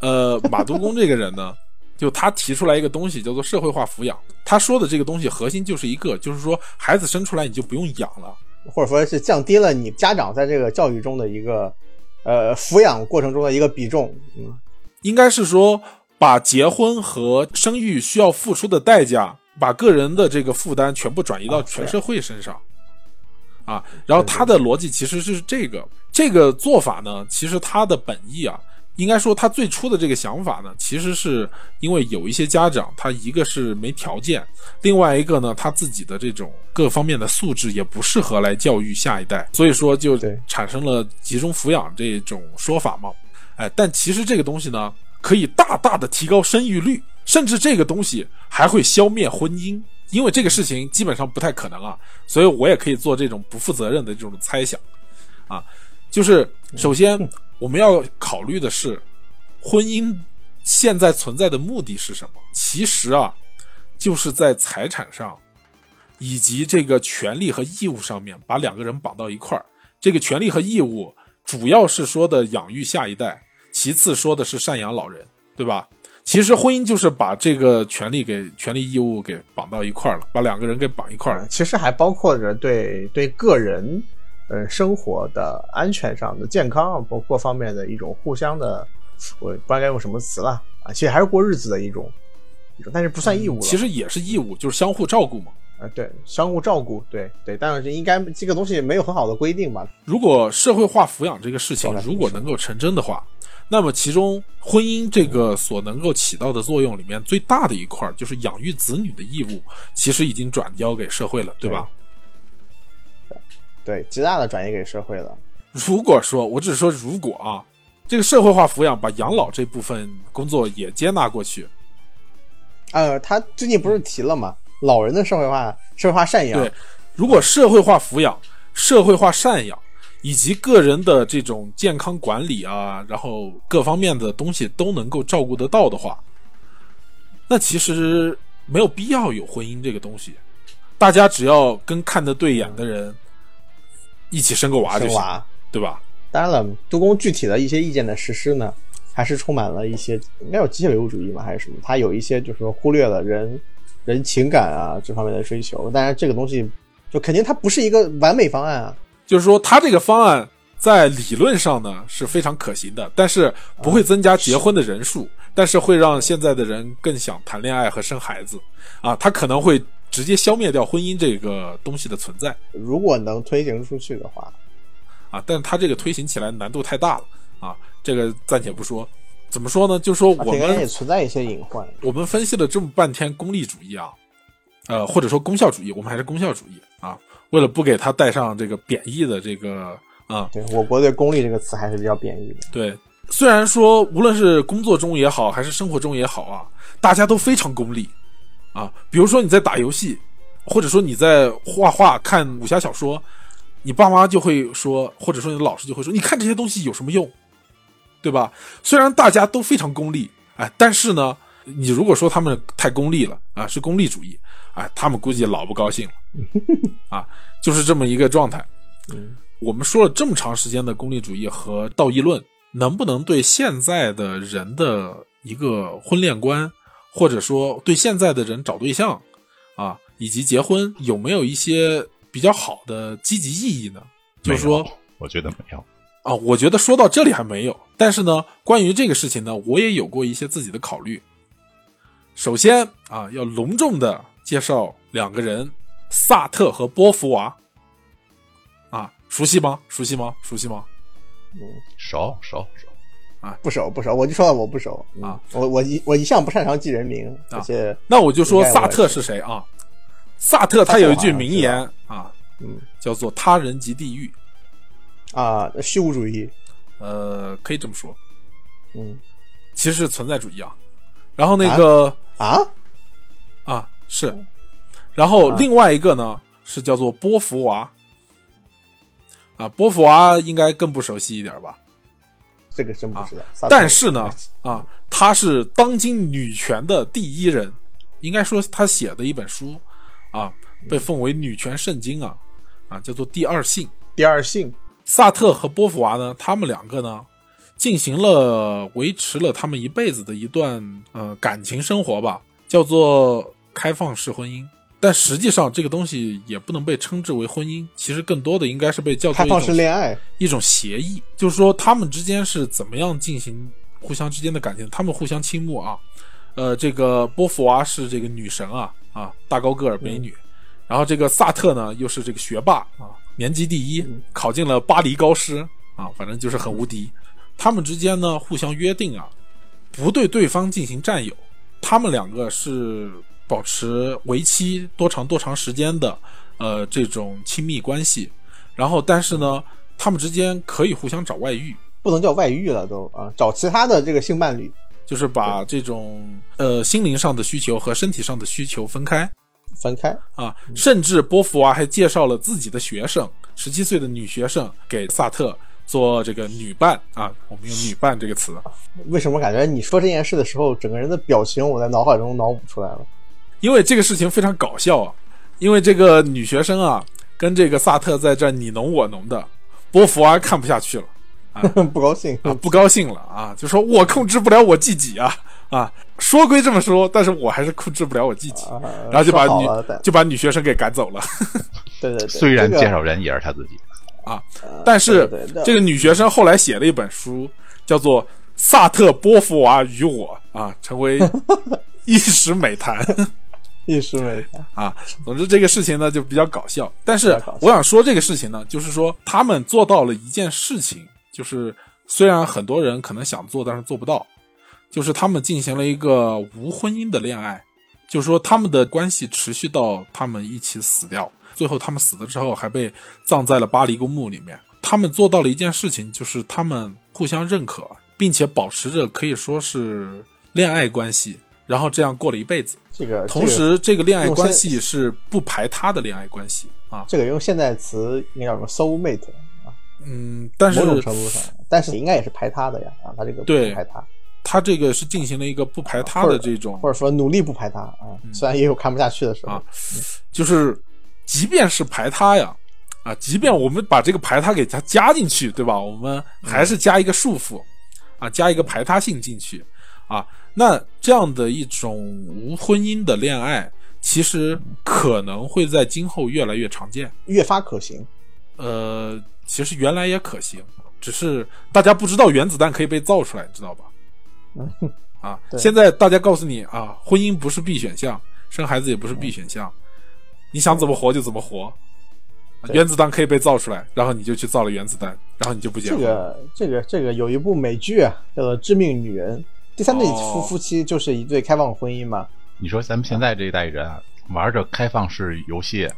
呃，马都公这个人呢，就他提出来一个东西叫做社会化抚养。他说的这个东西核心就是一个，就是说孩子生出来你就不用养了，或者说是降低了你家长在这个教育中的一个呃抚养过程中的一个比重。嗯，应该是说把结婚和生育需要付出的代价，把个人的这个负担全部转移到全社会身上。啊，然后他的逻辑其实是这个这个做法呢，其实他的本意啊，应该说他最初的这个想法呢，其实是因为有一些家长，他一个是没条件，另外一个呢，他自己的这种各方面的素质也不适合来教育下一代，所以说就产生了集中抚养这种说法嘛。哎，但其实这个东西呢，可以大大的提高生育率，甚至这个东西还会消灭婚姻，因为这个事情基本上不太可能啊，所以我也可以做这种不负责任的这种猜想，啊，就是首先我们要考虑的是，婚姻现在存在的目的是什么？其实啊，就是在财产上，以及这个权利和义务上面把两个人绑到一块儿。这个权利和义务主要是说的养育下一代，其次说的是赡养老人，对吧？其实婚姻就是把这个权利给权利义务给绑到一块儿了，把两个人给绑一块儿了。其实还包括着对对个人呃生活的安全上的健康啊，包括方面的一种互相的，我不知道该用什么词了啊，其实还是过日子的一种一种，但是不算义务了。其实也是义务，就是相互照顾嘛。啊，对，相互照顾，对对，但是应该这个东西没有很好的规定吧？如果社会化抚养这个事情如果能够成真的话，那么其中婚姻这个所能够起到的作用里面最大的一块就是养育子女的义务，其实已经转交给社会了，对吧？对，极大的转移给社会了。如果说我只是说如果啊，这个社会化抚养把养老这部分工作也接纳过去，呃，他最近不是提了吗？老人的社会化社会化赡养对，如果社会化抚养、社会化赡养以及个人的这种健康管理啊，然后各方面的东西都能够照顾得到的话，那其实没有必要有婚姻这个东西。大家只要跟看得对眼的人一起生个娃就行。对吧？当然了，杜工具体的一些意见的实施呢，还是充满了一些应该有机械唯物主义嘛，还是什么？他有一些就是说忽略了人人情感啊这方面的追求。当然，这个东西就肯定它不是一个完美方案啊。就是说，他这个方案在理论上呢是非常可行的，但是不会增加结婚的人数，但是会让现在的人更想谈恋爱和生孩子啊，他可能会直接消灭掉婚姻这个东西的存在如果能推行出去的话，啊，但是他这个推行起来难度太大了啊，这个暂且不说。怎么说呢？就是说我啊这个也存在一些隐患。我们分析了这么半天功利主义啊，呃，或者说功效主义，我们还是功效主义啊。为了不给他带上这个贬义的这个啊，对我国对“功利”这个词还是比较贬义的。对，虽然说无论是工作中也好，还是生活中也好啊，大家都非常功利啊。比如说你在打游戏，或者说你在画画、看武侠小说，你爸妈就会说，或者说你的老师就会说，你看这些东西有什么用，对吧？虽然大家都非常功利，哎，但是呢，你如果说他们太功利了啊，是功利主义，哎，他们估计老不高兴了 啊，就是这么一个状态。嗯，我们说了这么长时间的功利主义和道义论，能不能对现在的人的一个婚恋观，或者说对现在的人找对象啊，以及结婚，有没有一些比较好的积极意义呢？就是说，我觉得没有。啊，我觉得说到这里还没有，但是呢，关于这个事情呢，我也有过一些自己的考虑。首先啊，要隆重的介绍两个人，萨特和波伏娃。啊，熟悉吗？熟悉吗？熟悉吗？熟熟熟，不熟不熟，我就说了我不熟嗯啊。我我一我一向不擅长记人名，而且那我就说萨特是是谁啊？萨特他有一句名言啊，嗯叫做“他人即地狱啊，虚无主义，”。呃，可以这么说，嗯其实是存在主义啊。然后那个啊，啊是，然后另外一个呢是叫做波伏娃。啊，波伏娃应该更不熟悉一点吧？这个真不知道。啊但是呢，啊，她是当今女权的第一人，应该说她写的一本书，啊，被奉为女权圣经啊，啊，叫做《第二性》。第二性，萨特和波伏娃呢，他们两个呢，进行了维持了他们一辈子的一段呃感情生活吧，叫做开放式婚姻。但实际上，这个东西也不能被称之为婚姻，其实更多的应该是被叫做开放一种式恋爱，一种协议，就是说他们之间是怎么样进行互相之间的感情，他们互相倾慕啊。呃，这个波伏娃是这个女神啊啊，大高个儿美女，然后这个萨特呢又是这个学霸啊，年级第一，考进了巴黎高师啊，反正就是很无敌。他们之间呢互相约定啊，不对对方进行占有，他们两个是保持为期多长多长时间的呃这种亲密关系，然后但是呢，他们之间可以互相找外遇，不能叫外遇了都啊，找其他的这个性伴侣。就是把这种呃心灵上的需求和身体上的需求分开。分开。啊，甚至波伏娃还介绍了自己的学生，十七岁的女学生给萨特做这个女伴。啊，我们用女伴这个词，为什么感觉你说这件事的时候，整个人的表情我在脑海中脑补出来了？因为这个事情非常搞笑啊，因为这个女学生啊跟这个萨特在这你侬我侬的，波伏娃看不下去了。不高兴啊，不高兴了啊，就说我控制不了我自己啊啊，说归这么说，但是我还是控制不了我自己，啊然后就把女就把女学生给赶走了对对 对，虽然介绍人也是他自己，啊。但是对对对这个女学生后来写了一本书，叫做《萨特波伏娃与我》啊，成为一时美谈一时没啊。总之这个事情呢就比较搞笑，但是我想说这个事情呢，就是说他们做到了一件事情，就是虽然很多人可能想做，但是做不到，就是他们进行了一个无婚姻的恋爱，就是说他们的关系持续到他们一起死掉，最后他们死了之后还被葬在了巴黎公墓里面。他们做到了一件事情，就是他们互相认可，并且保持着可以说是恋爱关系，然后这样过了一辈子。这个，同时，这个恋爱关系是不排他的恋爱关系啊，这个用现代词应该叫什么？soul mate 啊，嗯，但是某种程度上，但是应该也是排他的呀啊，他这个不对。排他，他这个是进行了一个不排他的这种或者说努力不排他啊，虽然也有看不下去的时候。啊，就是即便是排他呀，啊，即便我们把这个排他给他加进去，对吧？我们还是加一个束缚，啊，加一个排他性进去，啊，那这样的一种无婚姻的恋爱，其实可能会在今后越来越常见。越发可行。呃，其实原来也可行，只是大家不知道原子弹可以被造出来，你知道吧？嗯，啊，现在大家告诉你啊，婚姻不是必选项，生孩子也不是必选项，你想怎么活就怎么活。原子弹可以被造出来，然后你就去造了原子弹，然后你就不结婚这。个这个这个有一部美剧啊，叫做《致命女人》，第三对夫哦夫妻就是一对开放婚姻嘛。你说咱们现在这一代人啊，玩着开放式游戏，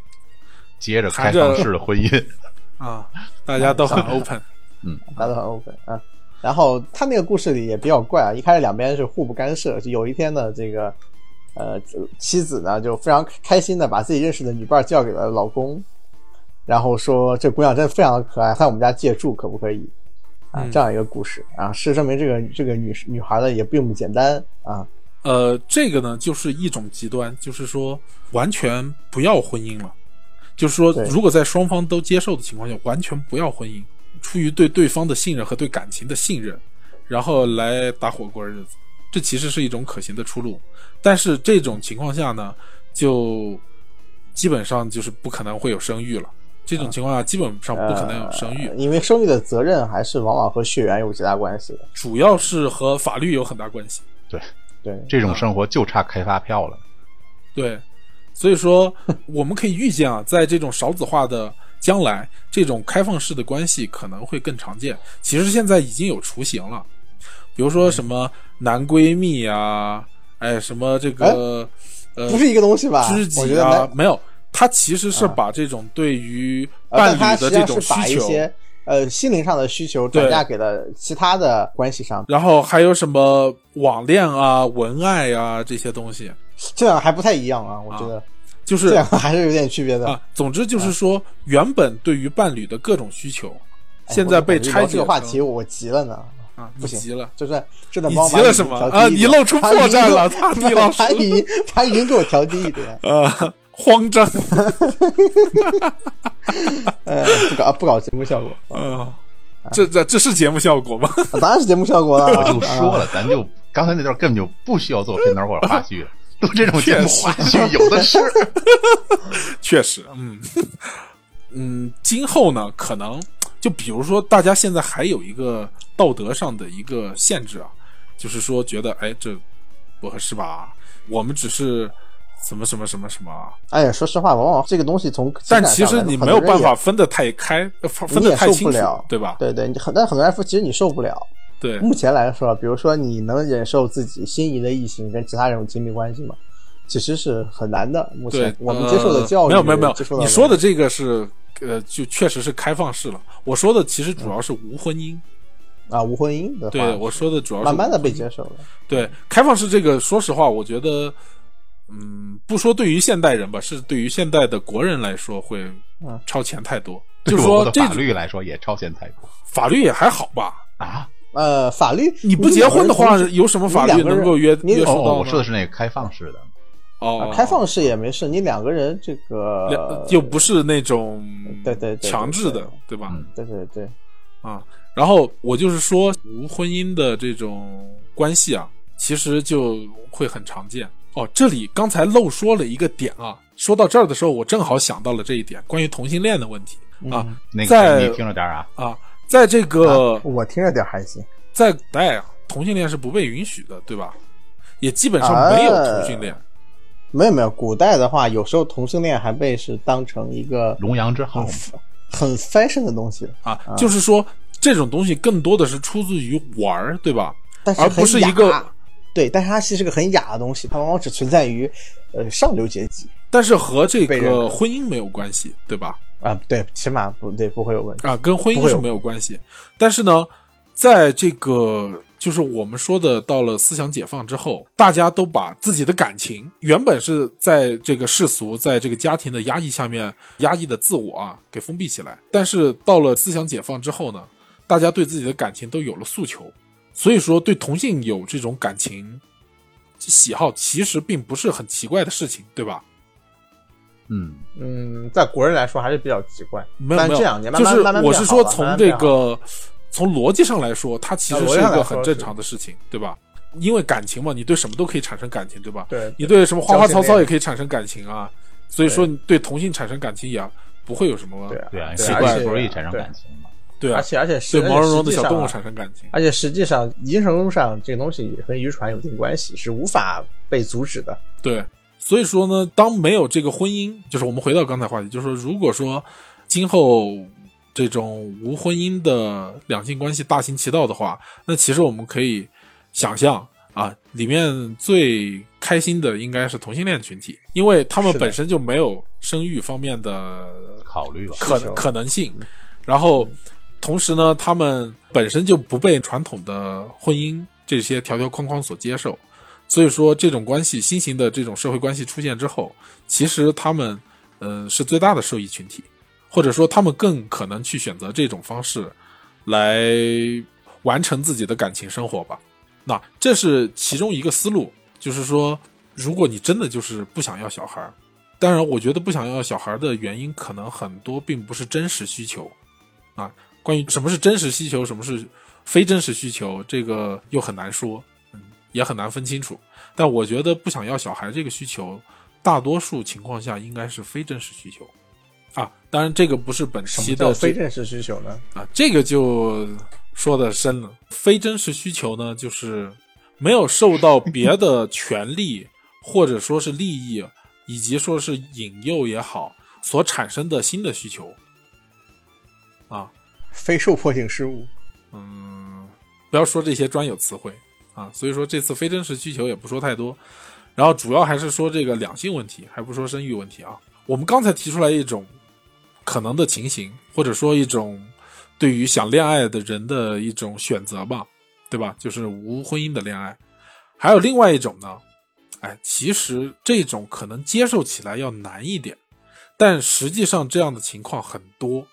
接着开放式的婚姻，啊，大家都很 open，嗯大家都很 open 啊。然后他那个故事里也比较怪啊，一开始两边是互不干涉，就有一天呢，这个呃妻子呢就非常开心的把自己认识的女伴叫给了老公，然后说这姑娘真的非常的可爱，在我们家借住可不可以？啊，嗯这样一个故事啊，事实证明这个这个女女孩呢也并不简单啊。呃，这个呢就是一种极端，就是说完全不要婚姻了，就是说如果在双方都接受的情况下，完全不要婚姻，出于对对方的信任和对感情的信任，然后来搭伙过日子，这其实是一种可行的出路。但是这种情况下呢，就基本上就是不可能会有生育了。这种情况下，基本上不可能有生育，呃因为生育的责任还是往往和血缘有极大关系的。主要是和法律有很大关系。对，对，这种生活就差开发票了。对，所以说 我们可以预见啊，在这种少子化的将来，这种开放式的关系可能会更常见。其实现在已经有雏形了，比如说什么男闺蜜啊，哎，什么这个、呃不是一个东西吧？知己啊觉得男，没有，他其实是啊把这种对于呃伴侣的这种需求。呃心灵上的需求转嫁给了其他的关系上，然后还有什么网恋啊、文爱啊这些东西，这样还不太一样啊，我觉得。就是这样还是有点区别的。啊，总之就是说，原本对于伴侣的各种需求，现在被拆这个话题，我急了呢。啊，你不行急了，就是真的急了什么？啊你露出破绽了给擦我地老师。把语音给我调低一点，呃，慌张，呃，不搞不搞节目效果，呃，这这这是节目效果吗？啊当然是节目效果了。我就说啊了，咱就刚才那段根本就不需要做片头或者花絮了，都这种节目花絮有的是。确实，嗯嗯，今后呢，可能就比如说，大家现在还有一个道德上的一个限制啊，就是说觉得，哎，这不合适吧？我们只是什么什么什么什么啊，哎呀，说实话，往往这个东西从但其实你没有办法分得太开，呃分得太清楚受不了，对吧？对对，你很但很多人说，其实你受不了。对，目前来说，比如说你能忍受自己心仪的异性跟其他人有亲密关系吗？其实是很难的。目前，我们接受的呃教育、没有没有没有你说的这个是呃，就确实是开放式了。我说的其实主要是无婚姻，啊无婚姻的话，对我说的主要是慢慢的被接受了。对开放式这个，说实话，我觉得，嗯，不说对于现代人吧，是对于现代的国人来说会嗯超前太多。对就是说这种律来说也超前太多法律也还好吧？啊。呃，法律你不结婚的话，有什么法律能够约约束到呢？我说的是那个开放式的，哦，开放式也没事，你两个人这个两又不是那种对对强制的对，吧？嗯对对对，啊，然后我就是说，无婚姻的这种关系啊，其实就会很常见。哦，这里刚才漏说了一个点啊，说到这儿的时候，我正好想到了这一点，关于同性恋的问题啊嗯那在个你听着点啊，啊，在这个、啊我听着点还行。在古代啊，同性恋是不被允许的，对吧？也基本上没有同性恋。没有没有，古代的话，有时候同性恋还被是当成一个龙阳之好很很 fashion 的东西，啊，就是说这种东西更多的是出自于玩儿，对吧？但是而不是一个对，但是它其实是个很雅的东西，它往往只存在于呃上流阶级但是和这个婚姻没有关系，对吧？啊，对，起码不对，不会有问题。啊，跟婚姻是没有关系。但是呢，在这个就是我们说的，到了思想解放之后，大家都把自己的感情原本是在这个世俗、在这个家庭的压抑下面压抑的自我啊，给封闭起来。但是到了思想解放之后呢，大家对自己的感情都有了诉求，所以说对同性有这种感情喜好，其实并不是很奇怪的事情，对吧？嗯，嗯，在国人来说还是比较奇怪。没有没有，这两年慢就是我是说从这个从逻辑上来说，它其实是一个很正常的事情，对吧？因为感情嘛，你对什么都可以产生感情，对吧？对你对什么花花草草也可以产生感情啊，所以说你对同性产生感情也不会有什么对啊对啊，对奇怪不容易产生感情嘛。对啊而，且而且对实毛茸茸的小动物产生感情。而且实际上，一定程度上，这个东西和遗传有一定关系，是无法被阻止的。对，所以说呢，当没有这个婚姻，就是我们回到刚才话题，就是说，如果说今后这种无婚姻的两性关系大行其道的话，那其实我们可以想象啊，里面最开心的应该是同性恋群体，因为他们本身就没有生育方面的考虑吧，可可能性，然后同时呢，他们本身就不被传统的婚姻这些条条框框所接受，所以说这种关系新型的这种社会关系出现之后，其实他们嗯、呃是最大的受益群体，或者说他们更可能去选择这种方式来完成自己的感情生活吧。那这是其中一个思路，就是说，如果你真的就是不想要小孩儿，当然，我觉得不想要小孩的原因可能很多，并不是真实需求啊。关于什么是真实需求，什么是非真实需求，这个又很难说，嗯，也很难分清楚。但我觉得不想要小孩这个需求，大多数情况下应该是非真实需求啊。当然，这个不是本期的非真实需求呢？啊，这个就说的深了。非真实需求呢，就是没有受到别的 权利或者说是利益，以及说是引诱也好所产生的新的需求。啊，非受迫性失误。嗯，不要说这些专有词汇啊。所以说这次非真实需求也不说太多，然后主要还是说这个两性问题，还不说生育问题啊。我们刚才提出来一种可能的情形，或者说一种对于想恋爱的人的一种选择吧，对吧？就是无婚姻的恋爱。还有另外一种呢，哎，其实这种可能接受起来要难一点，但实际上这样的情况很多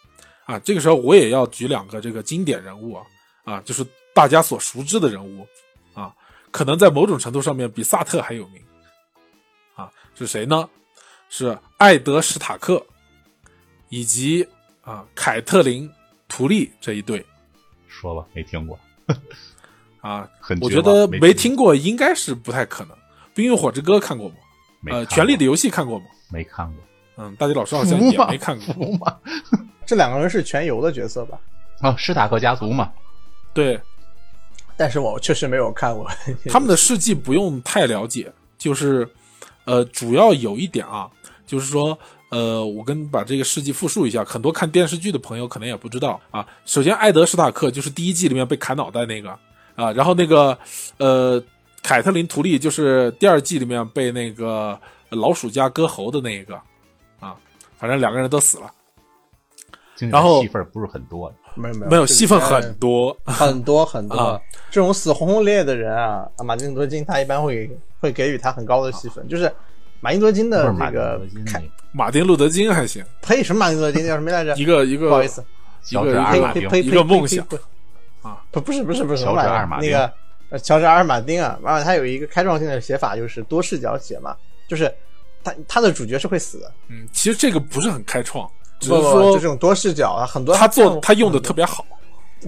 啊。这个时候我也要举两个这个经典人物啊，啊，就是大家所熟知的人物啊，可能在某种程度上面比萨特还有名啊，是谁呢？是艾德史塔克以及啊凯特琳图利这一对说吧，没听过，啊，很我觉得没没听过应该是不太可能。《冰与火之歌》看过吗？呃，《权力的游戏》看过吗？没看过，嗯，大吉老师好像也没看过。这两个人是全游的角色吧？啊，史塔克家族嘛，对，但是我确实没有看过。他们的事迹不用太了解，就是呃，主要有一点啊，就是说呃，我跟把这个事迹复述一下，很多看电视剧的朋友可能也不知道啊。首先，艾德史塔克就是第一季里面被砍脑袋那个啊，然后那个呃，凯特琳图利就是第二季里面被那个老鼠家割喉的那一个啊，反正两个人都死了，经然后戏份不是很多，没有没有没有戏份很多。很多很多。啊。这种死轰轰烈烈的人啊，啊马丁多金他一般会会给予他很高的戏份，就是马丁多金的不是马丁这个德金看马丁路德金还行，呸什么马丁路德金叫什么来着？一个一个不好意思，乔治一个阿尔马丁呸呸个梦想呸呸啊，不不是不是不是什么乔治玩意儿阿尔马丁。那个呃乔治阿尔马丁啊，完了他有一个开创性的写法，就是多视角写嘛，就是他他的主角是会死的，嗯，其实这个不是很开创，只是说就这种多视角啊，很多他做他他用的特别好。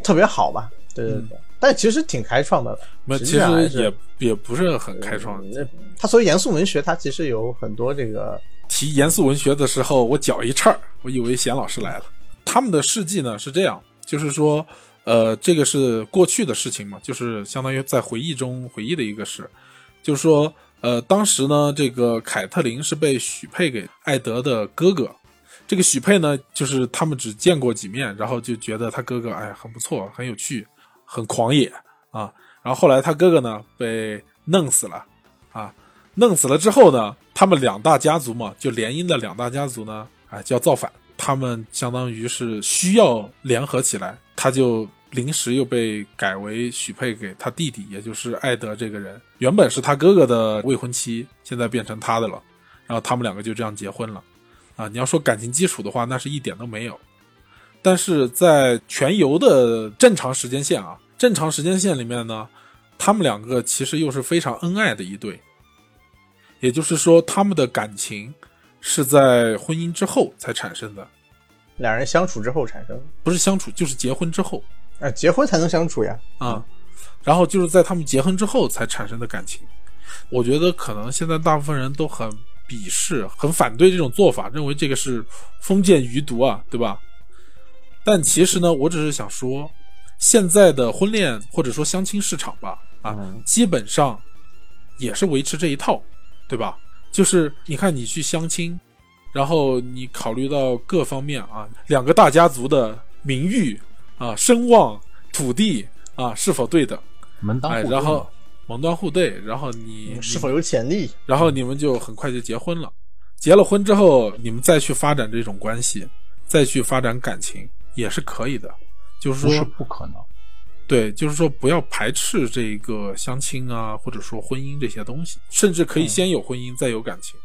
特别好吧？对对对，但其实挺开创的。那实际其实也也不是很开创。嗯他所谓严肃文学，它其实有很多这个提严肃文学的时候，我脚一颤儿，我以为贤老师来了。他们的事迹呢是这样，就是说，呃，这个是过去的事情嘛，就是相当于在回忆中回忆的一个事，就是说，呃，当时呢，这个凯特琳是被许配给艾德的哥哥。这个许配呢，就是他们只见过几面，然后就觉得他哥哥哎很不错，很有趣，很狂野啊。然后后来他哥哥呢被弄死了啊，弄死了之后呢，他们两大家族嘛，就联姻的两大家族呢，哎，就要造反。他们相当于是需要联合起来，他就临时又被改为许配给他弟弟，也就是艾德这个人。原本是他哥哥的未婚妻，现在变成他的了。然后他们两个就这样结婚了。啊，你要说感情基础的话，那是一点都没有。但是在全游的正常时间线啊，正常时间线里面呢，他们两个其实又是非常恩爱的一对。也就是说，他们的感情是在婚姻之后才产生的，两人相处之后产生，不是相处就是结婚之后啊，结婚才能相处呀。啊。然后就是在他们结婚之后才产生的感情。我觉得可能现在大部分人都很鄙视、很反对这种做法，认为这个是封建余毒啊，对吧？但其实呢，我只是想说，现在的婚恋或者说相亲市场吧，啊，嗯基本上也是维持这一套，对吧？就是你看你去相亲，然后你考虑到各方面啊，两个大家族的名誉啊、声望、土地啊是否对等，哎，门当户对然后门当户对，然后你是否有潜力？然后你们就很快就结婚了。结了婚之后，你们再去发展这种关系，再去发展感情也是可以的。就是不是说，不可能。对，就是说不要排斥这个相亲啊，或者说婚姻这些东西，甚至可以先有婚姻，再有感情。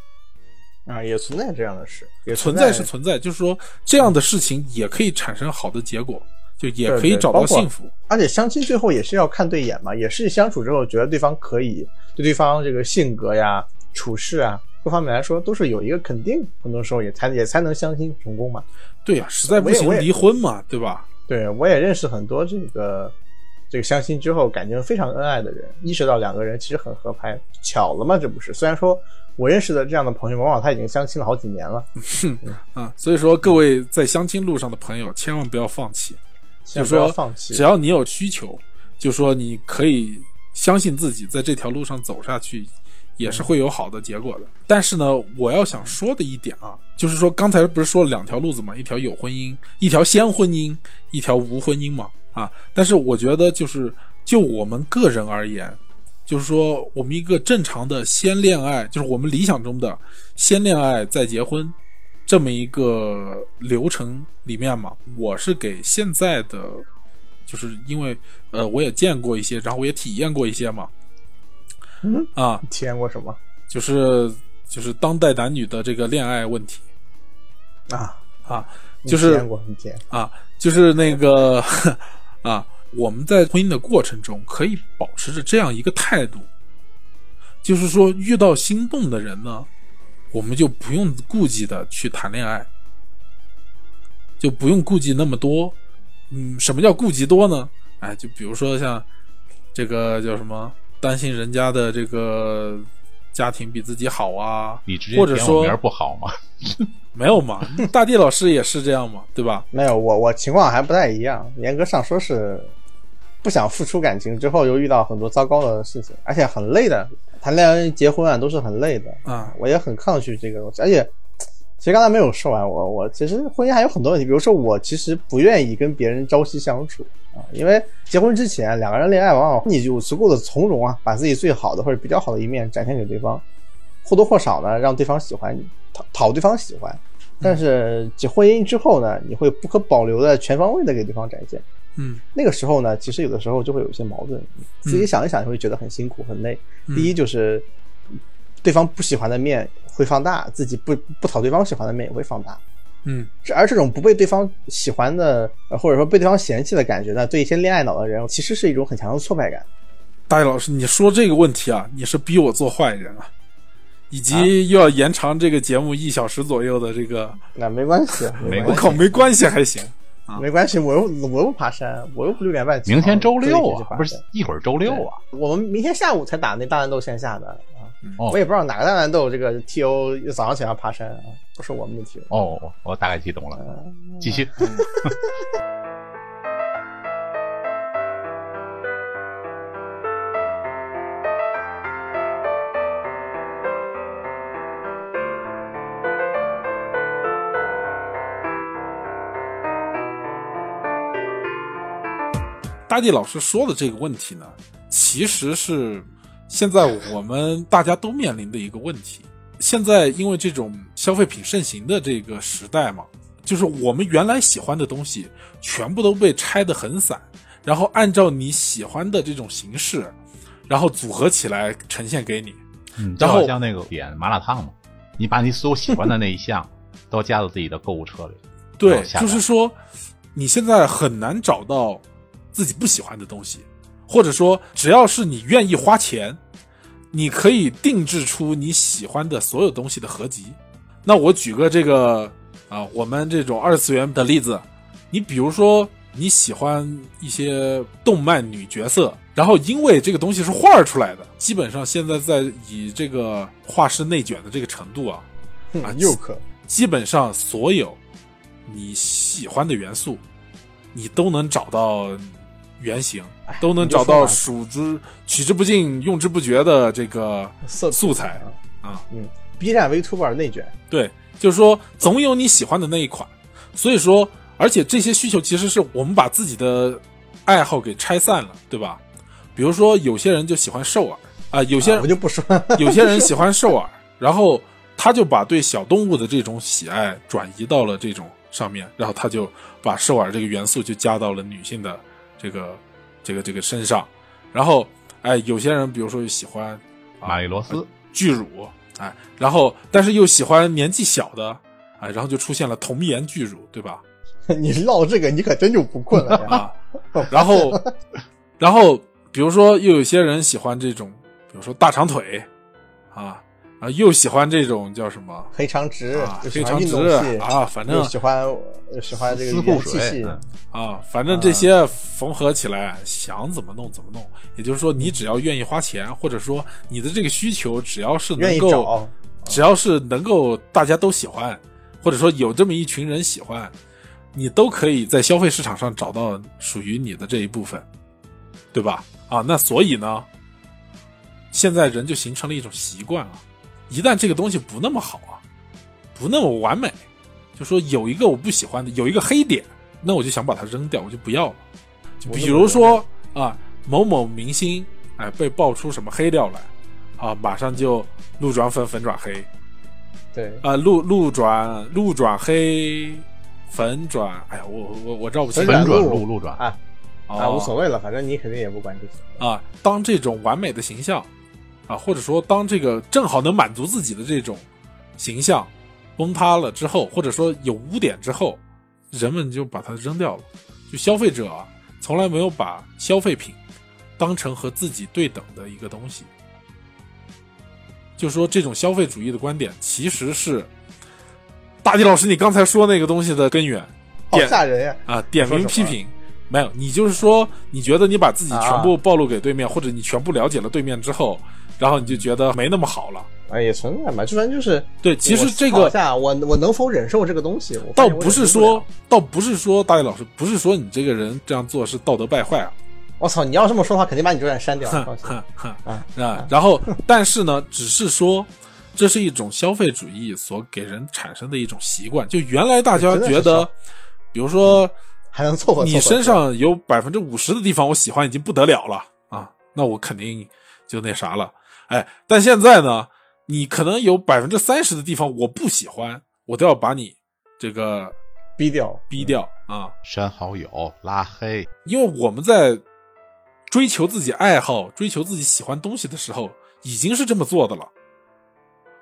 啊，也存在这样的事，也存在在是存在，就是说这样的事情也可以产生好的结果，就也可以找到幸福。而且相亲最后也是要看对眼嘛，也是相处之后觉得对方可以，对对方这个性格呀、处事啊各方面来说都是有一个肯定，很多时候也才也才能相亲成功嘛。对呀、实在不行离婚嘛，对吧？对我也认识很多这个这个相亲之后感情非常恩爱的人，意识到两个人其实很合拍，巧了嘛，这不是？虽然说我认识的这样的朋友，往往他已经相亲了好几年了，啊，所以说各位在相亲路上的朋友，千万不要放弃。就说只。要你有需求，就说你可以相信自己，在这条路上走下去，也是会有好的结果的。但是呢，我要想说的一点啊，就是说刚才不是说了两条路子嘛，一条有婚姻，一条先婚姻，一条无婚姻嘛啊。但是我觉得就是就我们个人而言。就是说，我们一个正常的先恋爱，就是我们理想中的先恋爱再结婚这么一个流程里面嘛，我是给现在的，就是因为呃，我也见过一些，然后我也体验过一些嘛，嗯？啊，你体验过什么？就是就是当代男女的这个恋爱问题。啊？啊，就是啊，就是那个 啊，我们在婚姻的过程中可以保持着这样一个态度，就是说遇到心动的人呢，我们就不用顾忌的去谈恋爱，就不用顾忌那么多。嗯，什么叫顾忌多呢？哎，就比如说像这个叫什么，担心人家的这个家庭比自己好啊，你直接或者说点名儿不好吗？没有嘛，大地老师也是这样嘛，对吧？没有，我我情况还不太一样。严格上说是不想付出感情，之后又遇到很多糟糕的事情，而且很累的。谈恋爱、结婚啊，都是很累的。啊，我也很抗拒这个东西，而且其实刚才没有说完，我我其实婚姻还有很多问题，比如说我其实不愿意跟别人朝夕相处啊，因为结婚之前两个人恋爱，往往你有足够的从容啊，把自己最好的或者比较好的一面展现给对方，或多或少呢让对方喜欢你，讨讨对方喜欢。但是结婚姻之后呢，你会不可保留的全方位的给对方展现。嗯那个时候呢，其实有的时候就会有一些矛盾，自己想一想就会觉得很辛苦很累。嗯第一就是对方不喜欢的面会放大，自己不不讨对方喜欢的面也会放大。嗯这而这种不被对方喜欢的，呃或者说被对方嫌弃的感觉呢，对一些恋爱脑的人，其实是一种很强的挫败感。大爷老师，你说这个问题啊，你是逼我做坏人啊，以及又要延长这个节目一小时左右的这个，那没关系，我靠，没关系还行。没关系，我又我又不爬山，我又不六点半起床。明天周六啊，不是一会儿周六啊。我们明天下午才打那大乱斗线下的啊，哦我也不知道哪个大乱斗这个 TO 早上起来要爬山啊，不是我们的 TO。哦，我我大概记懂了，嗯继续。大地老师说的这个问题呢，其实是现在我们大家都面临的一个问题。现在因为这种消费品盛行的这个时代嘛，就是我们原来喜欢的东西全部都被拆得很散，然后按照你喜欢的这种形式，然后组合起来呈现给你。嗯，就然后好像那个点麻辣烫嘛，你把你所有喜欢的那一项都加到自己的购物车里。对就是说，你现在很难找到自己不喜欢的东西，或者说，只要是你愿意花钱，你可以定制出你喜欢的所有东西的合集。那我举个这个啊，我们这种二次元的例子，你比如说你喜欢一些动漫女角色，然后因为这个东西是画出来的，基本上现在在以这个画师内卷的这个程度啊，啊嗯又可基本上所有你喜欢的元素，你都能找到原型，都能找到数之取之不尽、用之不绝的这个色素材啊啊。嗯，B 站 VTuber 内卷，对，就是说总有你喜欢的那一款，所以说，而且这些需求其实是我们把自己的爱好给拆散了，对吧？比如说有些人就喜欢兽耳啊、有些人啊我就不说，有些人喜欢兽耳，然后他就把对小动物的这种喜爱转移到了这种上面，然后他就把兽耳这个元素就加到了女性的这个这个这个身上，然后哎，有些人比如说喜欢玛丽罗斯，巨乳，哎，然后但是又喜欢年纪小的，哎，然后就出现了童颜巨乳，对吧？你唠这个你可真就不困了呀。啊，然后，然后比如说又有些人喜欢这种，比如说大长腿，啊啊，又喜欢这种叫什么？黑长直啊，黑长直啊，反正喜欢喜欢这个啊，反正这些缝合起来，想怎么弄怎么弄。也就是说，你只要愿意花钱，或者说你的这个需求只要是能够，只要是能够大家都喜欢，或者说有这么一群人喜欢，你都可以在消费市场上找到属于你的这一部分，对吧？啊，那所以呢，现在人就形成了一种习惯啊，一旦这个东西不那么好啊，不那么完美，就说有一个我不喜欢的，有一个黑点，那我就想把它扔掉，我就不要了。就比如说啊，某某明星哎被爆出什么黑料来，啊，马上就路转粉，粉转黑，对，啊，路路转路转黑，粉转，哎呀，我我我绕不清粉转路路路转，啊哦。啊，无所谓了，反正你肯定也不管这些。啊，当这种完美的形象啊，或者说当这个正好能满足自己的这种形象崩塌了之后，或者说有污点之后，人们就把它扔掉了。就消费者啊，从来没有把消费品当成和自己对等的一个东西。就说这种消费主义的观点，其实是大地老师你刚才说那个东西的根源。好点吓人呀！啊，点名批评，没有，你就是说，你觉得你把自己全部啊暴露给对面，或者你全部了解了对面之后，然后你就觉得没那么好了。啊，也存在嘛，就反正就是，对，其实这个我我能否忍受这个东西？我倒不是说倒不是说大卫老师，不是说你这个人这样做是道德败坏啊，我操，你要这么说的话，肯定把你这段删掉。哼哼哼啊啊。然后，但是呢，只是说。这是一种消费主义所给人产生的一种习惯。就原来大家觉得，比如说还能凑合凑合。你身上有百分之五十的地方我喜欢已经不得了了啊，那我肯定就那啥了。哎，但现在呢，你可能有百分之三十的地方我不喜欢，我都要把你这个逼掉，逼掉啊，删好友、拉黑，因为我们在追求自己爱好、追求自己喜欢东西的时候，已经是这么做的了。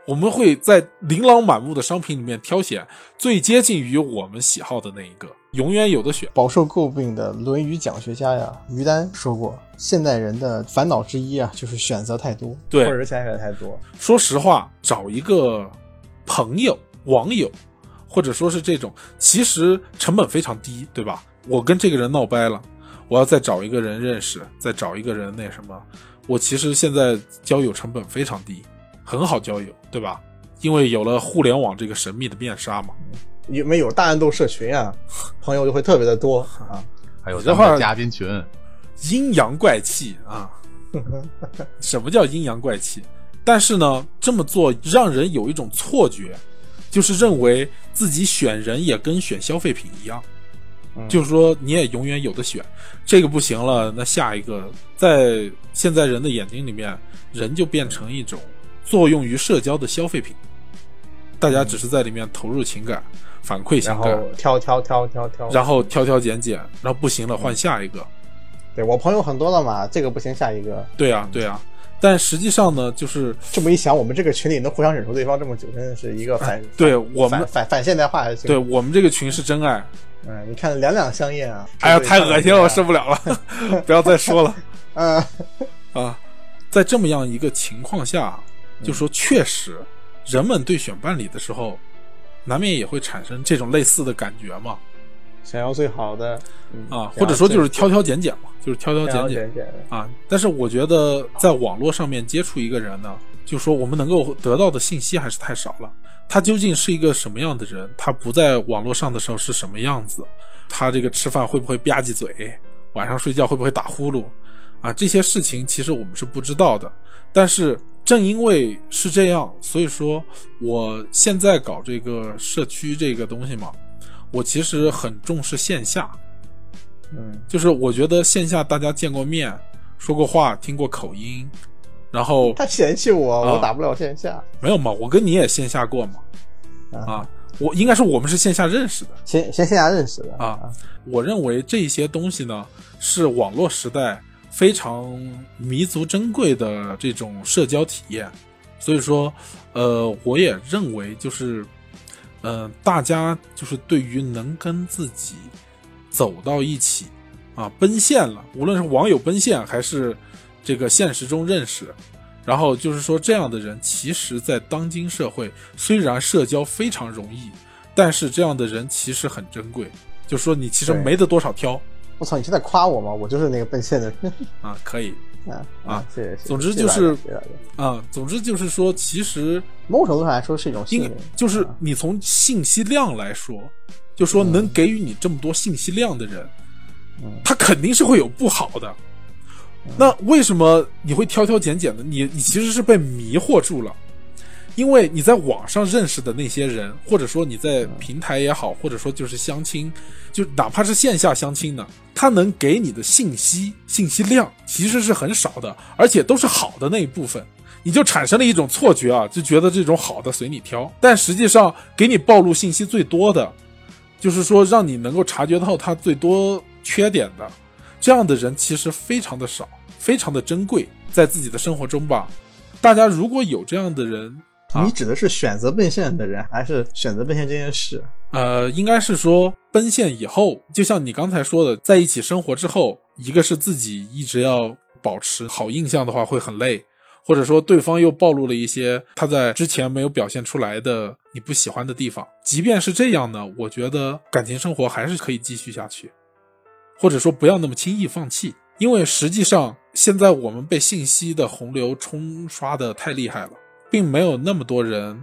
我们会在琳琅满目的商品里面挑选最接近于我们喜好的那一个，永远有的选。饱受诟病的《论语》讲学家呀，于丹说过，现代人的烦恼之一啊，就是选择太多，对或者是选择太多。说实话，找一个朋友、网友，或者说是这种，其实成本非常低，对吧？我跟这个人闹掰了，我要再找一个人认识，再找一个人那什么，我其实现在交友成本非常低，很好交友，对吧？因为有了互联网这个神秘的面纱嘛。因为有大乱斗社群啊，朋友就会特别的多啊。还有嘉宾群，阴阳怪气啊！什么叫阴阳怪气？但是呢，这么做让人有一种错觉，就是认为自己选人也跟选消费品一样，嗯就是说你也永远有的选，这个不行了，那下一个，在现在人的眼睛里面，人就变成一种作用于社交的消费品，大家只是在里面投入情感，反馈情然感后，挑挑挑挑挑，然后挑挑拣拣，然后不行了换下一个。对我朋友很多了嘛，这个不行，下一个。对啊，对啊，但实际上呢，就是这么一想，我们这个群里能互相忍受对方这么久，真的是一个反、啊对我们反反反现代化还行。对，我们这个群是真爱。嗯，你看两两相厌啊！哎呀，太恶心了，我受不了了，不要再说了 嗯，啊！在这么样一个情况下，就说确实，人们对选伴侣的时候难免也会产生这种类似的感觉嘛。想要最好的嗯啊，或者说就是挑挑拣拣嘛，就是挑挑拣拣啊。但是我觉得在网络上面接触一个人呢，就说我们能够得到的信息还是太少了。他究竟是一个什么样的人？他不在网络上的时候是什么样子？他这个吃饭会不会吧唧嘴？晚上睡觉会不会打呼噜？啊，这些事情其实我们是不知道的。但是正因为是这样，所以说我现在搞这个社区这个东西嘛，我其实很重视线下。嗯。就是我觉得线下大家见过面，说过话，听过口音，然后他嫌弃我，啊。我打不了线下。没有嘛，我跟你也线下过嘛，啊，我应该是我们是线下认识的。先先线下认识的。啊我认为这些东西呢，是网络时代非常弥足珍贵的这种社交体验。所以说，呃，我也认为就是，呃，大家就是对于能跟自己走到一起啊，奔现了，无论是网友奔现还是这个现实中认识，然后就是说这样的人，其实在当今社会虽然社交非常容易，但是这样的人其实很珍贵。就说你其实没得多少挑我操，你是在夸我吗？我就是那个奔现的人啊，可以 啊啊！谢谢。总之就是啊。总之就是说，其实某种程度上来说是一种信应任，就是你从信息量来说，就说能给予你这么多信息量的人，嗯他肯定是会有不好的。那为什么你会挑挑拣拣的？你你其实是被迷惑住了，因为你在网上认识的那些人，或者说你在平台也好，或者说就是相亲，就哪怕是线下相亲呢，他能给你的信息信息量其实是很少的，而且都是好的那一部分。你就产生了一种错觉啊，就觉得这种好的随你挑，但实际上给你暴露信息最多的，就是说让你能够察觉到他最多缺点的，这样的人其实非常的少，非常的珍贵，在自己的生活中吧，大家如果有这样的人，你指的是选择奔现的人，还是选择奔现这件事？呃，应该是说奔现以后，就像你刚才说的，在一起生活之后，一个是自己一直要保持好印象的话会很累，或者说对方又暴露了一些他在之前没有表现出来的你不喜欢的地方。即便是这样呢，我觉得感情生活还是可以继续下去，或者说不要那么轻易放弃，因为实际上现在我们被信息的洪流冲刷的太厉害了，并没有那么多人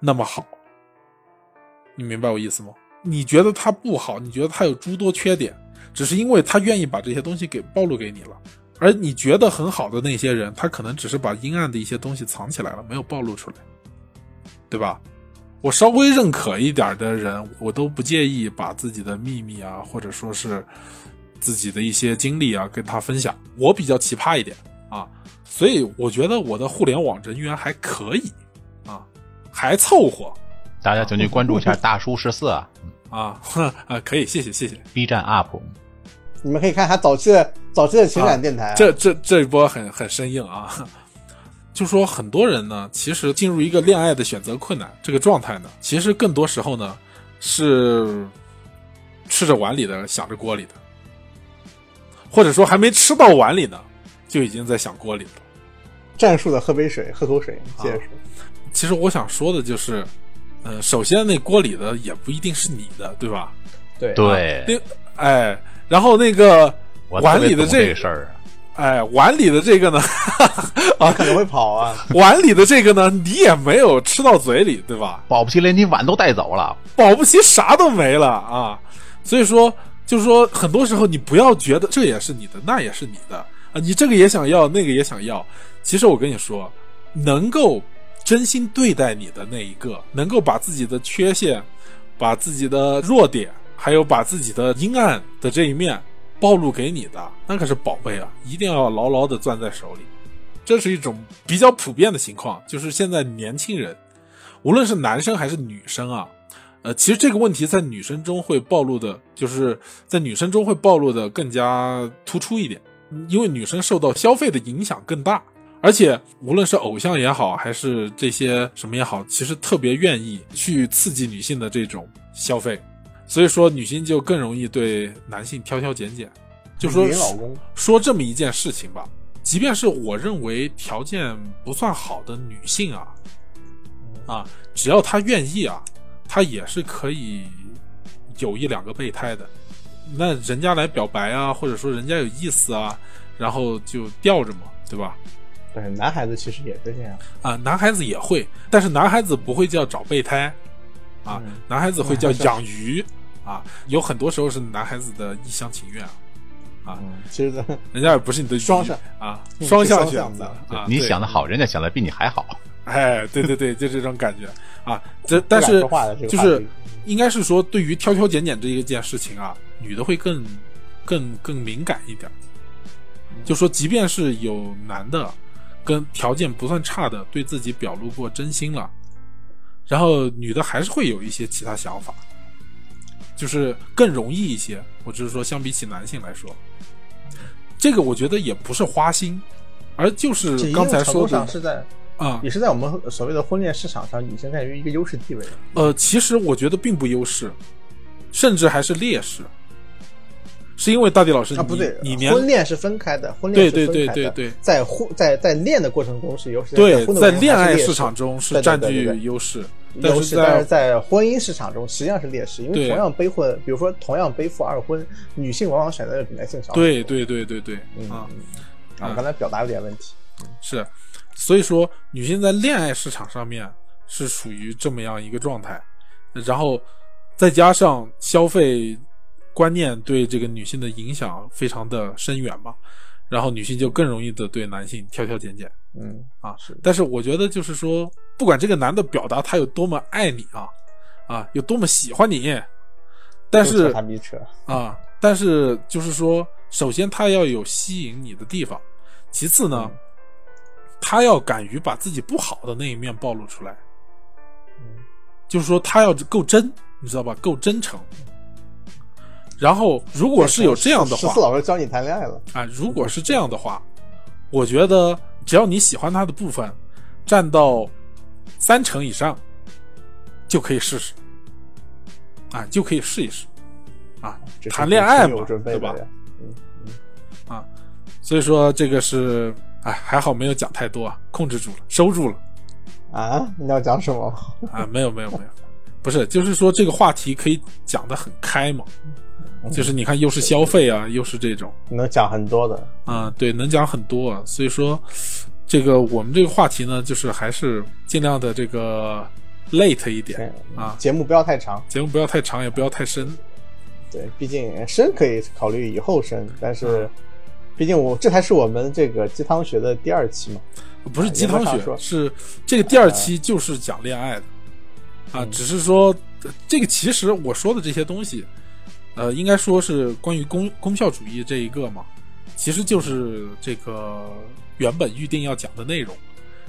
那么好。你明白我意思吗？你觉得他不好，你觉得他有诸多缺点，只是因为他愿意把这些东西给暴露给你了。而你觉得很好的那些人，他可能只是把阴暗的一些东西藏起来了，没有暴露出来，对吧？我稍微认可一点的人，我都不介意把自己的秘密啊，或者说是自己的一些经历啊跟他分享。我比较奇葩一点啊，所以我觉得我的互联网人缘还可以啊，还凑合。大家请去关注一下 大叔十四啊啊，哼 啊，可以，谢谢谢谢。，B 站 UP。你们可以看他早期的早期的情感电台、啊这这这一波很很生硬啊。就说很多人呢，其实进入一个恋爱的选择困难这个状态呢，其实更多时候呢是吃着碗里的想着锅里的，或者说还没吃到碗里呢，就已经在想锅里了。战术的喝杯水，喝口水，接着说。其实我想说的就是，呃，首先那锅里的也不一定是你的，对吧？对对，那哎，然后那个碗里的这这个事儿啊。哎，碗里的这个呢，啊，可能会跑啊。碗里的这个呢，你也没有吃到嘴里，对吧？保不齐连你碗都带走了。保不齐啥都没了啊！所以说，就是说，很多时候你不要觉得这也是你的，那也是你的啊，你这个也想要，那个也想要。其实我跟你说，能够真心对待你的那一个，能够把自己的缺陷、把自己的弱点，还有把自己的阴暗的这一面暴露给你的，那可是宝贝啊，一定要牢牢的攥在手里。这是一种比较普遍的情况，就是现在年轻人，无论是男生还是女生啊，呃，其实这个问题在女生中会暴露的，就是在女生中会暴露的更加突出一点，因为女生受到消费的影响更大，而且无论是偶像也好，还是这些什么也好，其实特别愿意去刺激女性的这种消费，所以说女性就更容易对男性挑挑拣拣，就说女老公说这么一件事情吧，即便是我认为条件不算好的女性啊，啊，只要她愿意啊，她也是可以有一两个备胎的。那人家来表白啊，或者说人家有意思啊，然后就吊着嘛，对吧？对，男孩子其实也是这样。啊，男孩子也会，但是男孩子不会叫找备胎，啊，嗯男孩子会叫养鱼，啊，有很多时候是男孩子的一厢情愿，啊，嗯，其实人家也不是你的双向啊，嗯双向是双向选择啊，你想的好，人家想的比你还好。哎，对对对，就这种感觉啊。这但是就是应该是说，对于挑挑拣拣这一件事情啊，女的会更更更敏感一点。就说，即便是有男的跟条件不算差的对自己表露过真心了，然后女的还是会有一些其他想法，就是更容易一些。我只是说，相比起男性来说，这个我觉得也不是花心，而就是刚才说的上是在啊，也是在我们所谓的婚恋市场上，女性占于一个优势地位的。呃，其实我觉得并不优势，甚至还是劣势，是因为大地老师，啊，不对，你婚恋是分开的，婚恋对是分开的。对对对对在婚在在恋的过程中是优势，对在恋爱市场中是对对占据对对对优势，优势，但是在在婚姻市场中实际上是劣势，因为同样背婚，比如说同样背负二婚，女性往往选择的比男性少。对对对对对嗯，啊嗯啊，我刚才表达有点问题。是，所以说女性在恋爱市场上面是属于这么样一个状态，然后再加上消费观念对这个女性的影响非常的深远嘛，然后女性就更容易的对男性挑挑拣拣。嗯啊是，但是我觉得就是说，不管这个男的表达他有多么爱你啊，啊，有多么喜欢你，但是扯他逼扯。啊，但是就是说，首先他要有吸引你的地方，其次呢，嗯他要敢于把自己不好的那一面暴露出来，嗯就是说他要够真，你知道吧？够真诚。然后，如果是有这样的话十四，老师教你谈恋爱了。啊，如果是这样的话，我觉得只要你喜欢他的部分占到三成以上，就可以试试，啊，就可以试一试，啊，谈恋爱嘛，对吧？嗯嗯。啊，所以说这个是，哎，还好没有讲太多啊，控制住了，收住了。啊，你要讲什么？啊，没有没有没有，不是，就是说这个话题可以讲得很开嘛，就是你看又是消费啊，又是这种。能讲很多的。啊，对，能讲很多啊，所以说，这个我们这个话题呢，就是还是尽量的这个 late 一点啊，节目不要太长。节目不要太长，也不要太深。对，毕竟深可以考虑以后深，但嗯是，毕竟我这才是我们这个鸡汤学的第二期嘛。不是鸡汤学，是这个第二期就是讲恋爱的啊，只是说呃这个其实我说的这些东西，呃，应该说是关于功功效主义这一个嘛，其实就是这个原本预定要讲的内容，